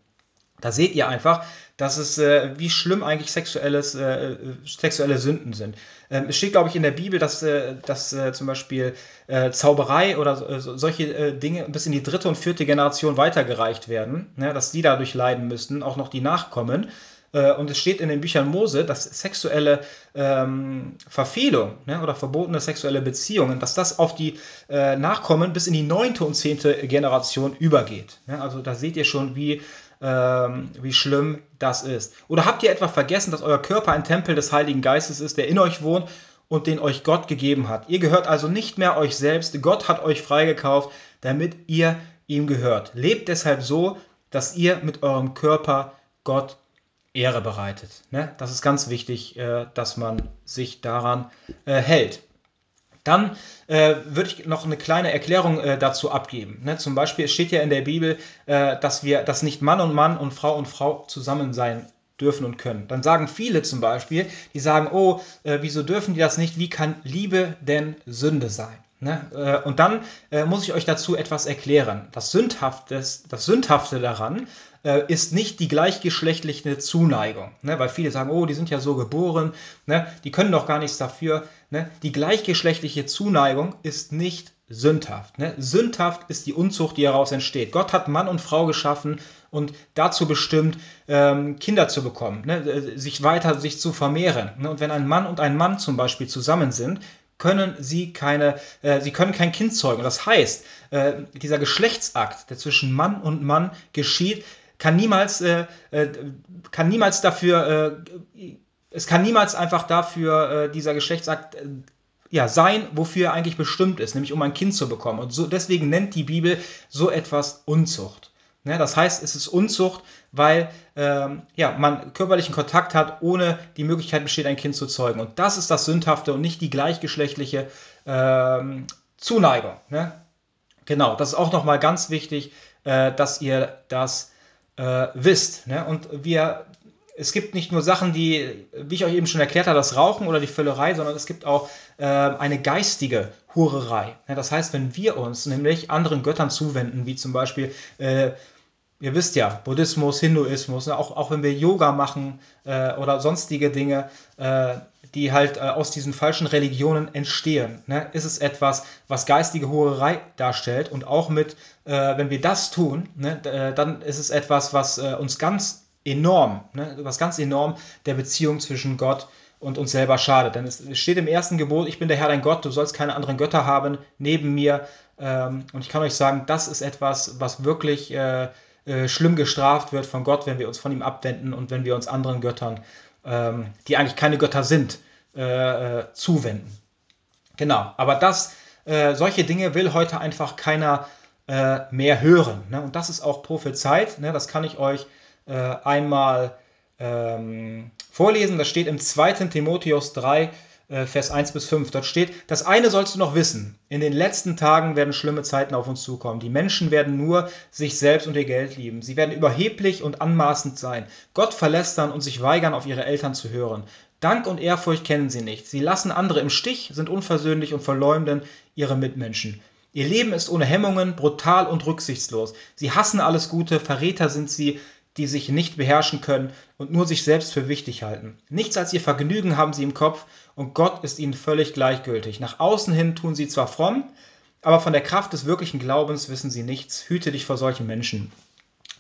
Da seht ihr einfach, dass es, äh, wie schlimm eigentlich sexuelles, äh, sexuelle Sünden sind. Ähm, es steht, glaube ich, in der Bibel, dass, äh, dass äh, zum Beispiel äh, Zauberei oder solche Dinge bis in die dritte und vierte Generation weitergereicht werden, ne, dass die dadurch leiden müssten, auch noch die Nachkommen. Äh, und es steht in den Büchern Mose, dass sexuelle ähm, Verfehlung ne, oder verbotene sexuelle Beziehungen, dass das auf die äh, Nachkommen bis in die neunte und zehnte Generation übergeht. Ne? Also da seht ihr schon, wie, ähm, wie schlimm das ist. Oder habt ihr etwa vergessen, dass euer Körper ein Tempel des Heiligen Geistes ist, der in euch wohnt und den euch Gott gegeben hat? Ihr gehört also nicht mehr euch selbst. Gott hat euch freigekauft, damit ihr ihm gehört. Lebt deshalb so, dass ihr mit eurem Körper Gott Ehre bereitet. Ne? Das ist ganz wichtig, äh, dass man sich daran äh, hält. Dann äh, würde ich noch eine kleine Erklärung äh, dazu abgeben. Ne? Zum Beispiel, steht ja in der Bibel, äh, dass wir, dass nicht Mann und Mann und Frau und Frau zusammen sein dürfen und können. Dann sagen viele zum Beispiel, die sagen, oh, äh, wieso dürfen die das nicht? Wie kann Liebe denn Sünde sein? Ne? und dann muss ich euch dazu etwas erklären. Das Sündhafte, das Sündhafte daran ist nicht die gleichgeschlechtliche Zuneigung. Ne? Weil viele sagen, oh, die sind ja so geboren, ne? die können doch gar nichts dafür. Ne? Die gleichgeschlechtliche Zuneigung ist nicht sündhaft. Ne? Sündhaft ist die Unzucht, die daraus entsteht. Gott hat Mann und Frau geschaffen und dazu bestimmt, ähm, Kinder zu bekommen, ne? Äh, sich weiter sich zu vermehren. Ne? Und wenn ein Mann und ein Mann zum Beispiel zusammen sind, können sie keine, äh, sie können kein Kind zeugen. Das heißt, äh, dieser Geschlechtsakt, der zwischen Mann und Mann geschieht, kann niemals, äh, äh, kann niemals dafür, äh, es kann niemals einfach dafür äh, dieser Geschlechtsakt äh, ja, sein, wofür er eigentlich bestimmt ist, nämlich um ein Kind zu bekommen. Und so, deswegen nennt die Bibel so etwas Unzucht. Ne, das heißt, es ist Unzucht, weil ähm, ja, man körperlichen Kontakt hat, ohne die Möglichkeit besteht, ein Kind zu zeugen. Und das ist das Sündhafte und nicht die gleichgeschlechtliche ähm, Zuneigung. Ne? Genau, das ist auch nochmal ganz wichtig, äh, dass ihr das äh, wisst. Ne? Und wir, es gibt nicht nur Sachen, die, wie ich euch eben schon erklärt habe, das Rauchen oder die Völlerei, sondern es gibt auch äh, eine geistige Hurerei. Ne? Das heißt, wenn wir uns nämlich anderen Göttern zuwenden, wie zum Beispiel äh, ihr wisst ja, Buddhismus, Hinduismus, ne, auch, auch wenn wir Yoga machen äh, oder sonstige Dinge, äh, die halt äh, aus diesen falschen Religionen entstehen, ne, ist es etwas, was geistige Hurerei darstellt. Und auch mit, äh, wenn wir das tun, ne, äh, dann ist es etwas, was äh, uns ganz enorm, ne, was ganz enorm der Beziehung zwischen Gott und uns selber schadet. Denn es steht im ersten Gebot, ich bin der Herr dein Gott, du sollst keine anderen Götter haben neben mir. Ähm, und ich kann euch sagen, das ist etwas, was wirklich äh, schlimm gestraft wird von Gott, wenn wir uns von ihm abwenden und wenn wir uns anderen Göttern, ähm, die eigentlich keine Götter sind, äh, äh, zuwenden. Genau, aber das, äh, solche Dinge will heute einfach keiner äh, mehr hören. Ne? Und das ist auch prophezeit. Ne? Das kann ich euch einmal ähm, vorlesen. Das steht im 2. Timotheus 3, äh, Vers 1 bis 5. Dort steht, das eine sollst du noch wissen. In den letzten Tagen werden schlimme Zeiten auf uns zukommen. Die Menschen werden nur sich selbst und ihr Geld lieben. Sie werden überheblich und anmaßend sein, Gott verlästern und sich weigern, auf ihre Eltern zu hören. Dank und Ehrfurcht kennen sie nicht. Sie lassen andere im Stich, sind unversöhnlich und verleumden ihre Mitmenschen. Ihr Leben ist ohne Hemmungen, brutal und rücksichtslos. Sie hassen alles Gute, Verräter sind sie, die sich nicht beherrschen können und nur sich selbst für wichtig halten. Nichts als ihr Vergnügen haben sie im Kopf und Gott ist ihnen völlig gleichgültig. Nach außen hin tun sie zwar fromm, aber von der Kraft des wirklichen Glaubens wissen sie nichts. Hüte dich vor solchen Menschen.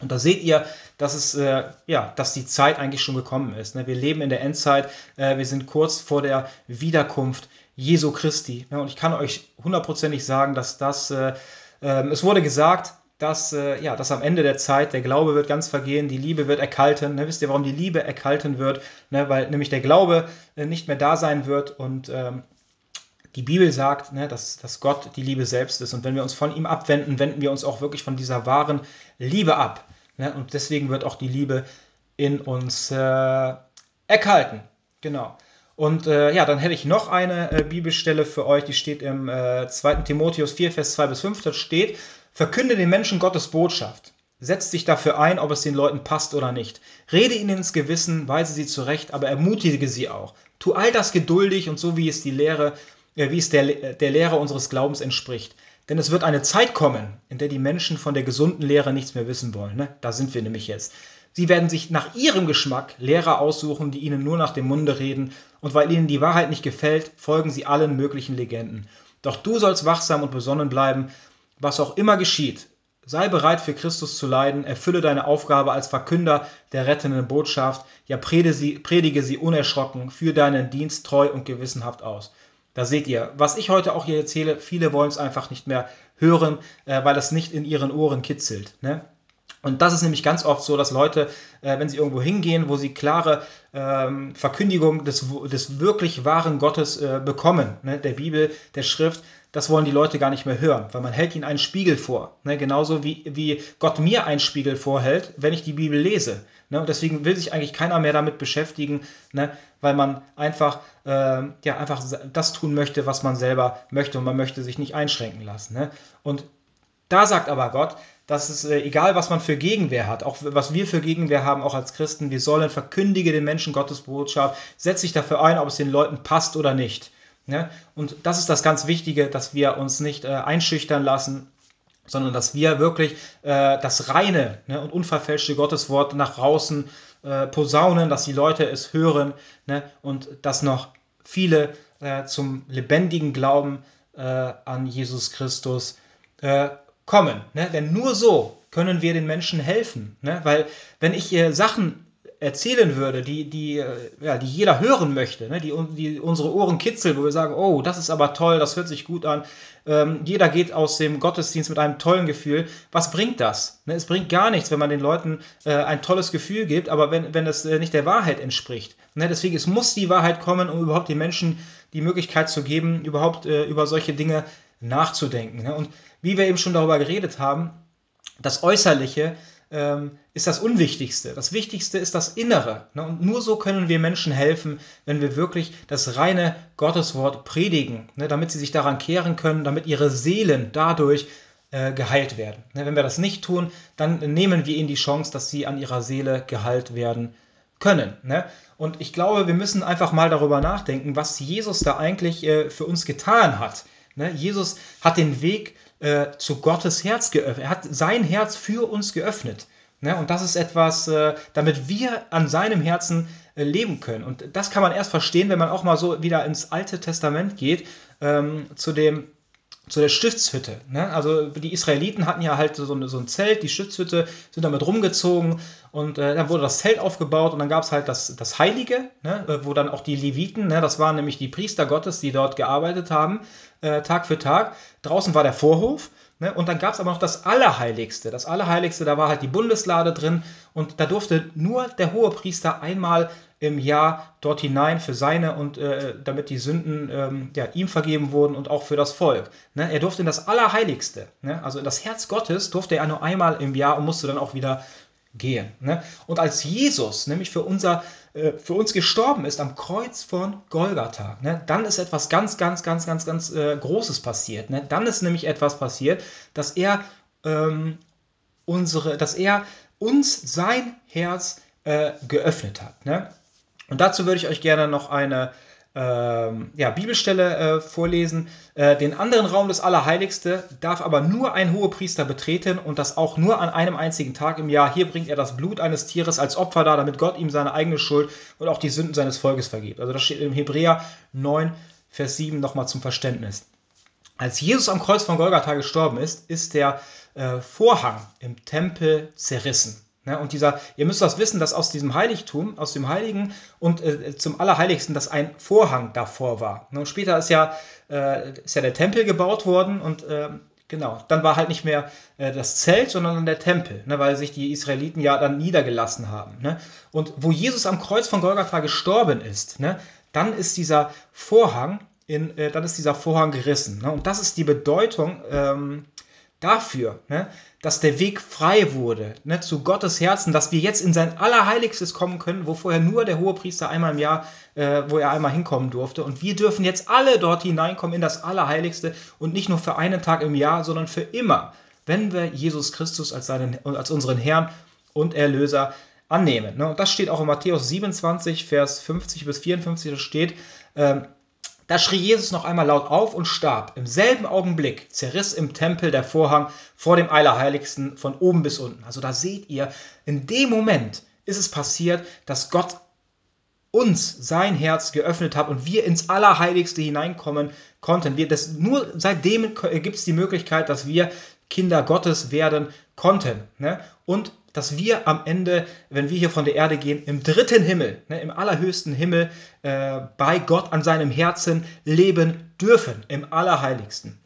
Und da seht ihr, dass es äh, ja, dass die Zeit eigentlich schon gekommen ist. Ne? Wir leben in der Endzeit, äh, wir sind kurz vor der Wiederkunft Jesu Christi. Ne? Und ich kann euch hundertprozentig sagen, dass das, äh, ähm, es wurde gesagt, dass, äh, ja, dass am Ende der Zeit der Glaube wird ganz vergehen, die Liebe wird erkalten. Ne? Wisst ihr, warum die Liebe erkalten wird? Ne? Weil nämlich der Glaube äh, nicht mehr da sein wird und ähm, die Bibel sagt, ne, dass, dass Gott die Liebe selbst ist. Und wenn wir uns von ihm abwenden, wenden wir uns auch wirklich von dieser wahren Liebe ab. Ne? Und deswegen wird auch die Liebe in uns äh, erkalten. Genau. Und äh, ja, dann hätte ich noch eine äh, Bibelstelle für euch, die steht im äh, 2. Timotheus 4, Vers 2 bis 5. Da steht, verkünde den Menschen Gottes Botschaft. Setz dich dafür ein, ob es den Leuten passt oder nicht. Rede ihnen ins Gewissen, weise sie zurecht, aber ermutige sie auch. Tu all das geduldig und so, wie es die Lehre äh, wie es der, der Lehre unseres Glaubens entspricht. Denn es wird eine Zeit kommen, in der die Menschen von der gesunden Lehre nichts mehr wissen wollen. Ne? Da sind wir nämlich jetzt. Sie werden sich nach ihrem Geschmack Lehrer aussuchen, die ihnen nur nach dem Munde reden, und weil ihnen die Wahrheit nicht gefällt, folgen sie allen möglichen Legenden. Doch du sollst wachsam und besonnen bleiben, was auch immer geschieht. Sei bereit für Christus zu leiden, erfülle deine Aufgabe als Verkünder der rettenden Botschaft, ja predige sie, unerschrocken, führe deinen Dienst treu und gewissenhaft aus. Da seht ihr, was ich heute auch hier erzähle, viele wollen es einfach nicht mehr hören, äh, weil es nicht in ihren Ohren kitzelt. Ne? Und das ist nämlich ganz oft so, dass Leute, äh, wenn sie irgendwo hingehen, wo sie klare ähm, Verkündigung des, des wirklich wahren Gottes äh, bekommen, ne, der Bibel, der Schrift, das wollen die Leute gar nicht mehr hören, weil man hält ihnen einen Spiegel vor. Ne? Genauso wie, wie Gott mir einen Spiegel vorhält, wenn ich die Bibel lese. Ne? Und deswegen will sich eigentlich keiner mehr damit beschäftigen, ne? weil man einfach, äh, ja, einfach das tun möchte, was man selber möchte und man möchte sich nicht einschränken lassen. Ne? Und da sagt aber Gott, dass es äh, egal, was man für Gegenwehr hat, auch was wir für Gegenwehr haben, auch als Christen, wir sollen verkündige den Menschen Gottes Botschaft, setz dich dafür ein, ob es den Leuten passt oder nicht. Ne? Und das ist das ganz Wichtige, dass wir uns nicht äh, einschüchtern lassen, sondern dass wir wirklich äh, das reine ne, und unverfälschte Gotteswort nach draußen äh, posaunen, dass die Leute es hören ne, und dass noch viele äh, zum lebendigen Glauben äh, an Jesus Christus äh, kommen. Ne? Denn nur so können wir den Menschen helfen. Ne? Weil wenn ich Sachen erzählen würde, die, die, äh, ja, die jeder hören möchte, ne? die, die unsere Ohren kitzeln, wo wir sagen, oh, das ist aber toll, das hört sich gut an. Ähm, jeder geht aus dem Gottesdienst mit einem tollen Gefühl. Was bringt das? Ne? Es bringt gar nichts, wenn man den Leuten äh, ein tolles Gefühl gibt, aber wenn, wenn es äh, nicht der Wahrheit entspricht. Ne? Deswegen, es muss die Wahrheit kommen, um überhaupt den Menschen die Möglichkeit zu geben, überhaupt äh, über solche Dinge nachzudenken. Ne? Und wie wir eben schon darüber geredet haben, das Äußerliche ist das Unwichtigste. Das Wichtigste ist das Innere. Ne? Und nur so können wir Menschen helfen, wenn wir wirklich das reine Gotteswort predigen, ne? damit sie sich daran kehren können, damit ihre Seelen dadurch äh, geheilt werden. Ne? Wenn wir das nicht tun, dann nehmen wir ihnen die Chance, dass sie an ihrer Seele geheilt werden können. Ne? Und ich glaube, wir müssen einfach mal darüber nachdenken, was Jesus da eigentlich äh, für uns getan hat. Ne? Jesus hat den Weg äh, zu Gottes Herz geöffnet. Er hat sein Herz für uns geöffnet. Ne? Und das ist etwas, äh, damit wir an seinem Herzen äh, leben können. Und das kann man erst verstehen, wenn man auch mal so wieder ins Alte Testament geht, ähm, zu dem zu der Stiftshütte. Ne? Also die Israeliten hatten ja halt so, eine, so ein Zelt, die Stiftshütte, sind damit rumgezogen und äh, dann wurde das Zelt aufgebaut und dann gab es halt das, das Heilige, ne? Äh, wo dann auch die Leviten, ne? das waren nämlich die Priester Gottes, die dort gearbeitet haben, äh, Tag für Tag. Draußen war der Vorhof Ne? Und dann gab es aber noch das Allerheiligste. Das Allerheiligste, da war halt die Bundeslade drin und da durfte nur der Hohepriester einmal im Jahr dort hinein für seine und äh, damit die Sünden ähm, ja, ihm vergeben wurden und auch für das Volk. Ne? Er durfte in das Allerheiligste, ne? also in das Herz Gottes, durfte er nur einmal im Jahr und musste dann auch wieder gehen. Ne? Und als Jesus nämlich für, unser, äh, für uns gestorben ist am Kreuz von Golgatha, ne? dann ist etwas ganz, ganz, ganz, ganz, ganz äh, Großes passiert. Ne? Dann ist nämlich etwas passiert, dass er, ähm, unsere, dass er uns sein Herz äh, geöffnet hat. Ne? Und dazu würde ich euch gerne noch eine ähm, ja, Bibelstelle äh, vorlesen. Äh, den anderen Raum des Allerheiligste darf aber nur ein Hohepriester betreten und das auch nur an einem einzigen Tag im Jahr. Hier bringt er das Blut eines Tieres als Opfer dar, damit Gott ihm seine eigene Schuld und auch die Sünden seines Volkes vergibt. Also das steht im Hebräer 9, Vers 7 nochmal zum Verständnis. Als Jesus am Kreuz von Golgatha gestorben ist, ist der äh, Vorhang im Tempel zerrissen. Ne? Und dieser, ihr müsst das wissen, dass aus diesem Heiligtum, aus dem Heiligen und äh, zum Allerheiligsten, dass ein Vorhang davor war. Ne? Und später ist ja, äh, ist ja der Tempel gebaut worden und äh, genau, dann war halt nicht mehr äh, das Zelt, sondern der Tempel, ne? weil sich die Israeliten ja dann niedergelassen haben. Ne? Und wo Jesus am Kreuz von Golgatha gestorben ist, ne? dann ist dieser Vorhang in, äh, dann ist dieser Vorhang gerissen. Ne? Und das ist die Bedeutung ähm, dafür, ne? dass der Weg frei wurde ne? zu Gottes Herzen, dass wir jetzt in sein Allerheiligstes kommen können, wo vorher nur der Hohepriester einmal im Jahr, äh, wo er einmal hinkommen durfte. Und wir dürfen jetzt alle dort hineinkommen in das Allerheiligste und nicht nur für einen Tag im Jahr, sondern für immer, wenn wir Jesus Christus als, seinen, als unseren Herrn und Erlöser annehmen. Ne? Und das steht auch in Matthäus 27, Vers 50 bis 54, da steht, ähm, da schrie Jesus noch einmal laut auf und starb. Im selben Augenblick zerriss im Tempel der Vorhang vor dem Allerheiligsten von oben bis unten. Also da seht ihr, in dem Moment ist es passiert, dass Gott uns sein Herz geöffnet hat und wir ins Allerheiligste hineinkommen konnten. Wir das, nur seitdem gibt es die Möglichkeit, dass wir Kinder Gottes werden konnten. Ne? Und dass wir am Ende, wenn wir hier von der Erde gehen, im dritten Himmel, ne, im allerhöchsten Himmel, äh, bei Gott an seinem Herzen leben dürfen, im Allerheiligsten.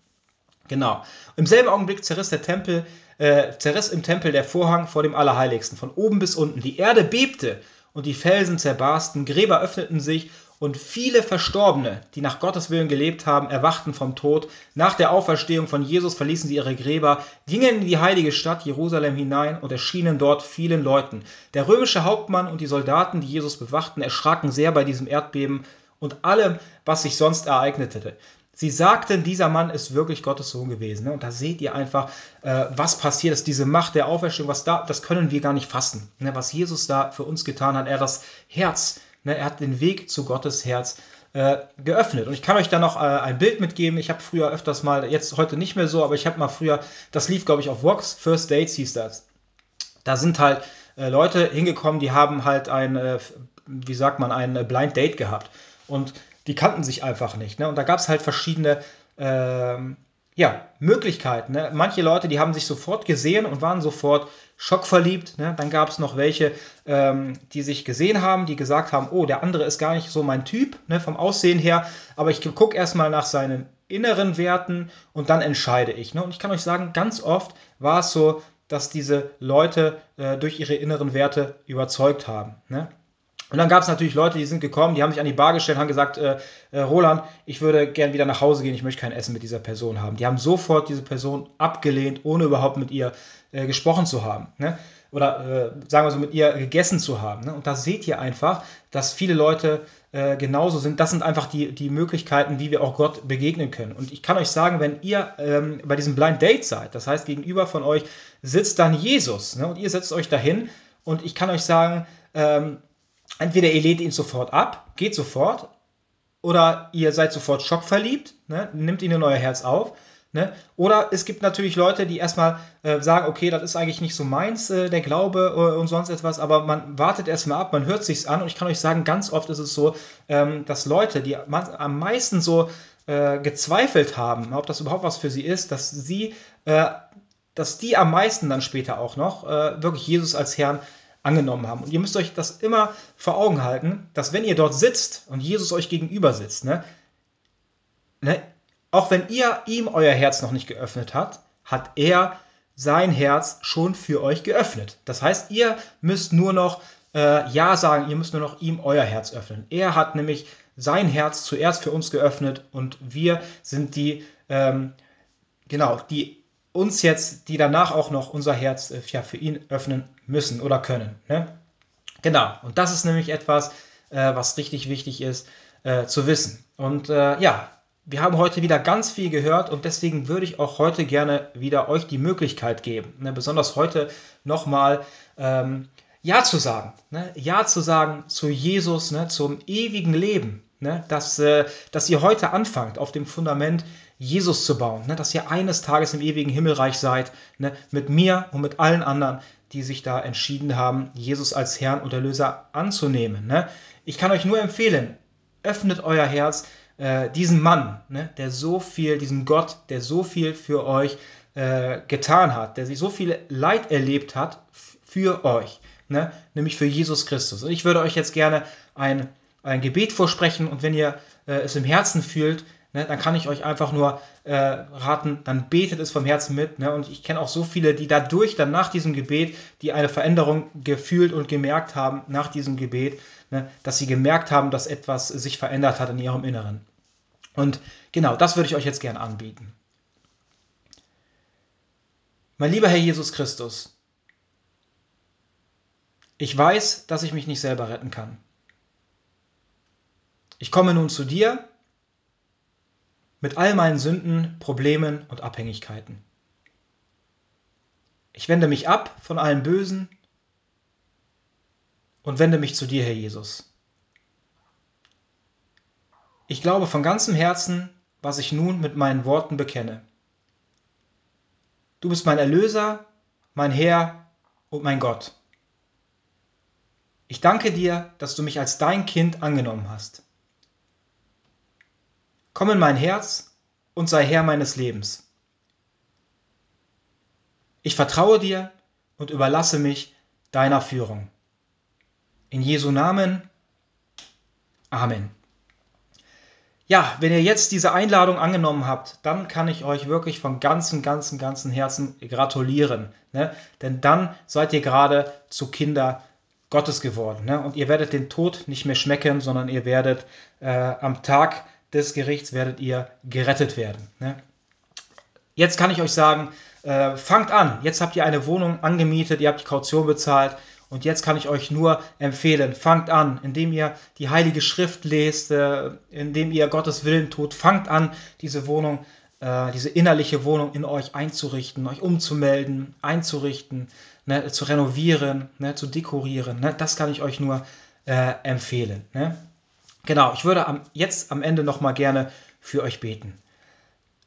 Genau. Im selben Augenblick zerriss der Tempel, äh, zerriss im Tempel der Vorhang vor dem Allerheiligsten, von oben bis unten. Die Erde bebte und die Felsen zerbarsten, Gräber öffneten sich und viele Verstorbene, die nach Gottes Willen gelebt haben, erwachten vom Tod. Nach der Auferstehung von Jesus verließen sie ihre Gräber, gingen in die heilige Stadt Jerusalem hinein und erschienen dort vielen Leuten. Der römische Hauptmann und die Soldaten, die Jesus bewachten, erschraken sehr bei diesem Erdbeben und allem, was sich sonst ereignete. Sie sagten, dieser Mann ist wirklich Gottes Sohn gewesen. Und da seht ihr einfach, äh, was passiert ist, diese Macht der Auferstehung, was da, das können wir gar nicht fassen. Ne, was Jesus da für uns getan hat, er das Herz Ne, er hat den Weg zu Gottes Herz äh, geöffnet. Und ich kann euch da noch äh, ein Bild mitgeben. Ich habe früher öfters mal, jetzt heute nicht mehr so, aber ich habe mal früher, das lief glaube ich auf Vox, First Dates hieß das. Da sind halt äh, Leute hingekommen, die haben halt ein, äh, wie sagt man, ein äh, Blind Date gehabt. Und die kannten sich einfach nicht. Ne? Und da gab es halt verschiedene ähm, ja, Möglichkeiten. Ne? Manche Leute, die haben sich sofort gesehen und waren sofort schockverliebt. Ne? Dann gab es noch welche, ähm, die sich gesehen haben, die gesagt haben, oh, der andere ist gar nicht so mein Typ, ne, vom Aussehen her, aber ich gucke erstmal nach seinen inneren Werten und dann entscheide ich. Ne? Und ich kann euch sagen, ganz oft war es so, dass diese Leute äh, durch ihre inneren Werte überzeugt haben. Ne? Und dann gab es natürlich Leute, die sind gekommen, die haben sich an die Bar gestellt, haben gesagt, äh, äh, Roland, ich würde gern wieder nach Hause gehen, ich möchte kein Essen mit dieser Person haben. Die haben sofort diese Person abgelehnt, ohne überhaupt mit ihr äh, gesprochen zu haben. Ne? Oder äh, sagen wir so, mit ihr gegessen zu haben. Ne? Und da seht ihr einfach, dass viele Leute äh, genauso sind. Das sind einfach die, die Möglichkeiten, wie wir auch Gott begegnen können. Und ich kann euch sagen, wenn ihr ähm, bei diesem Blind Date seid, das heißt, gegenüber von euch sitzt dann Jesus ne? und ihr setzt euch dahin und ich kann euch sagen, ähm, entweder ihr lehnt ihn sofort ab, geht sofort, oder ihr seid sofort schockverliebt, ne, nimmt ihn in euer Herz auf. Ne? Oder es gibt natürlich Leute, die erstmal äh, sagen, okay, das ist eigentlich nicht so meins, äh, der Glaube äh, und sonst etwas, aber man wartet erstmal ab, man hört sich's an und ich kann euch sagen, ganz oft ist es so, ähm, dass Leute, die am meisten so äh, gezweifelt haben, ob das überhaupt was für sie ist, dass sie, äh, dass die am meisten dann später auch noch äh, wirklich Jesus als Herrn angenommen haben. Und ihr müsst euch das immer vor Augen halten, dass wenn ihr dort sitzt und Jesus euch gegenüber sitzt, ne, ne, auch wenn ihr ihm euer Herz noch nicht geöffnet habt, hat er sein Herz schon für euch geöffnet. Das heißt, ihr müsst nur noch äh, Ja sagen, ihr müsst nur noch ihm euer Herz öffnen. Er hat nämlich sein Herz zuerst für uns geöffnet und wir sind die, ähm, genau, die uns jetzt, die danach auch noch unser Herz äh, ja, für ihn öffnen müssen oder können. Ne? Genau, und das ist nämlich etwas, äh, was richtig wichtig ist äh, zu wissen. Und äh, ja, wir haben heute wieder ganz viel gehört und deswegen würde ich auch heute gerne wieder euch die Möglichkeit geben, ne, besonders heute nochmal ähm, Ja zu sagen. Ne, ja zu sagen zu Jesus, ne, zum ewigen Leben. ne, dass, äh, dass ihr heute anfangt, auf dem Fundament Jesus zu bauen, ne, dass ihr eines Tages im ewigen Himmelreich seid, ne, mit mir und mit allen anderen, die sich da entschieden haben, Jesus als Herrn und Erlöser anzunehmen. Ne. Ich kann euch nur empfehlen, öffnet euer Herz, äh, diesen Mann, ne, der so viel, diesen Gott, der so viel für euch äh, getan hat, der sich so viel Leid erlebt hat für euch, ne, nämlich für Jesus Christus. Und ich würde euch jetzt gerne ein, ein Gebet vorsprechen und wenn ihr äh, es im Herzen fühlt, Ne, dann kann ich euch einfach nur äh, raten, dann betet es vom Herzen mit. Ne? Und ich kenne auch so viele, die dadurch, dann nach diesem Gebet, die eine Veränderung gefühlt und gemerkt haben nach diesem Gebet, ne, dass sie gemerkt haben, dass etwas sich verändert hat in ihrem Inneren. Und genau, das würde ich euch jetzt gerne anbieten. Mein lieber Herr Jesus Christus, ich weiß, dass ich mich nicht selber retten kann. Ich komme nun zu dir mit all meinen Sünden, Problemen und Abhängigkeiten. Ich wende mich ab von allem Bösen und wende mich zu dir, Herr Jesus. Ich glaube von ganzem Herzen, was ich nun mit meinen Worten bekenne. Du bist mein Erlöser, mein Herr und mein Gott. Ich danke dir, dass du mich als dein Kind angenommen hast. Komm in mein Herz und sei Herr meines Lebens. Ich vertraue dir und überlasse mich deiner Führung. In Jesu Namen. Amen. Ja, wenn ihr jetzt diese Einladung angenommen habt, dann kann ich euch wirklich von ganzem, ganzem, ganzem Herzen gratulieren. Ne? Denn dann seid ihr gerade zu Kinder Gottes geworden. Ne? Und ihr werdet den Tod nicht mehr schmecken, sondern ihr werdet äh, am Tag des Gerichts werdet ihr gerettet werden. Ne? Jetzt kann ich euch sagen, äh, fangt an. Jetzt habt ihr eine Wohnung angemietet, ihr habt die Kaution bezahlt und jetzt kann ich euch nur empfehlen, fangt an, indem ihr die Heilige Schrift lest, äh, indem ihr Gottes Willen tut, fangt an, diese Wohnung, äh, diese innerliche Wohnung in euch einzurichten, euch umzumelden, einzurichten, ne, zu renovieren, ne, zu dekorieren. Ne, das kann ich euch nur äh, empfehlen. Ne? Genau, ich würde am, jetzt am Ende nochmal gerne für euch beten.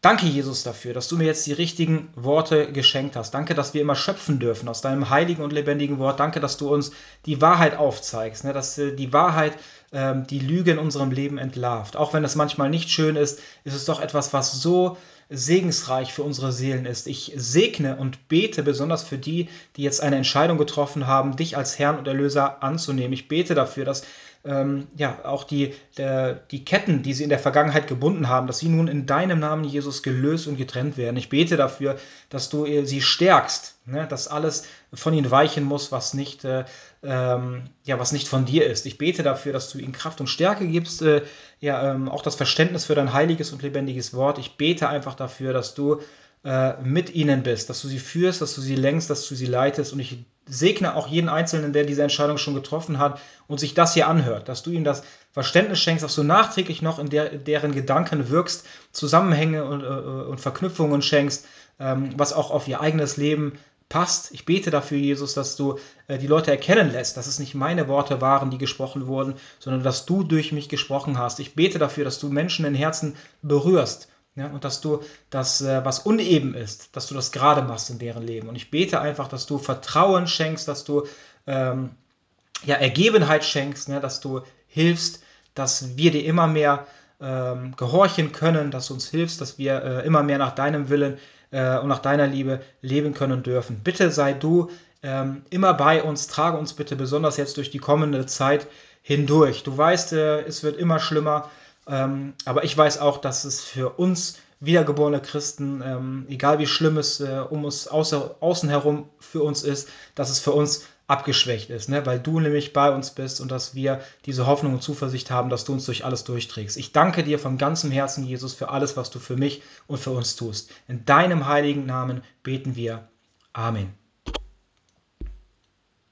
Danke, Jesus, dafür, dass du mir jetzt die richtigen Worte geschenkt hast. Danke, dass wir immer schöpfen dürfen aus deinem heiligen und lebendigen Wort. Danke, dass du uns die Wahrheit aufzeigst, ne? dass äh, die Wahrheit ähm, die Lüge in unserem Leben entlarvt. Auch wenn es manchmal nicht schön ist, ist es doch etwas, was so segensreich für unsere Seelen ist. Ich segne und bete besonders für die, die jetzt eine Entscheidung getroffen haben, dich als Herrn und Erlöser anzunehmen. Ich bete dafür, dass ähm, ja, auch die, der, die Ketten, die sie in der Vergangenheit gebunden haben, dass sie nun in deinem Namen, Jesus, gelöst und getrennt werden. Ich bete dafür, dass du sie stärkst, ne, dass alles von ihnen weichen muss, was nicht, äh, ähm, ja, was nicht von dir ist. Ich bete dafür, dass du ihnen Kraft und Stärke gibst, äh, ja, ähm, auch das Verständnis für dein heiliges und lebendiges Wort. Ich bete einfach dafür, dass du äh, mit ihnen bist, dass du sie führst, dass du sie lenkst, dass du sie leitest. Und ich segne auch jeden Einzelnen, der diese Entscheidung schon getroffen hat und sich das hier anhört, dass du ihm das Verständnis schenkst, dass du nachträglich noch in, der, deren Gedanken wirkst, Zusammenhänge und, äh, und Verknüpfungen schenkst, ähm, was auch auf ihr eigenes Leben passt. Ich bete dafür, Jesus, dass du äh, die Leute erkennen lässt, dass es nicht meine Worte waren, die gesprochen wurden, sondern dass du durch mich gesprochen hast. Ich bete dafür, dass du Menschen in Herzen berührst ja, und dass du das, äh, was uneben ist, dass du das gerade machst in deren Leben. Und ich bete einfach, dass du Vertrauen schenkst, dass du ähm, ja, Ergebenheit schenkst, ne, dass du hilfst, dass wir dir immer mehr ähm, gehorchen können, dass du uns hilfst, dass wir äh, immer mehr nach deinem Willen äh, und nach deiner Liebe leben können dürfen. Bitte sei du ähm, immer bei uns, trage uns bitte besonders jetzt durch die kommende Zeit hindurch. Du weißt, äh, es wird immer schlimmer. Ähm, aber ich weiß auch, dass es für uns wiedergeborene Christen, ähm, egal wie schlimm es äh, um uns außer, außen herum für uns ist, dass es für uns abgeschwächt ist, ne? weil du nämlich bei uns bist und dass wir diese Hoffnung und Zuversicht haben, dass du uns durch alles durchträgst. Ich danke dir von ganzem Herzen, Jesus, für alles, was du für mich und für uns tust. In deinem heiligen Namen beten wir. Amen.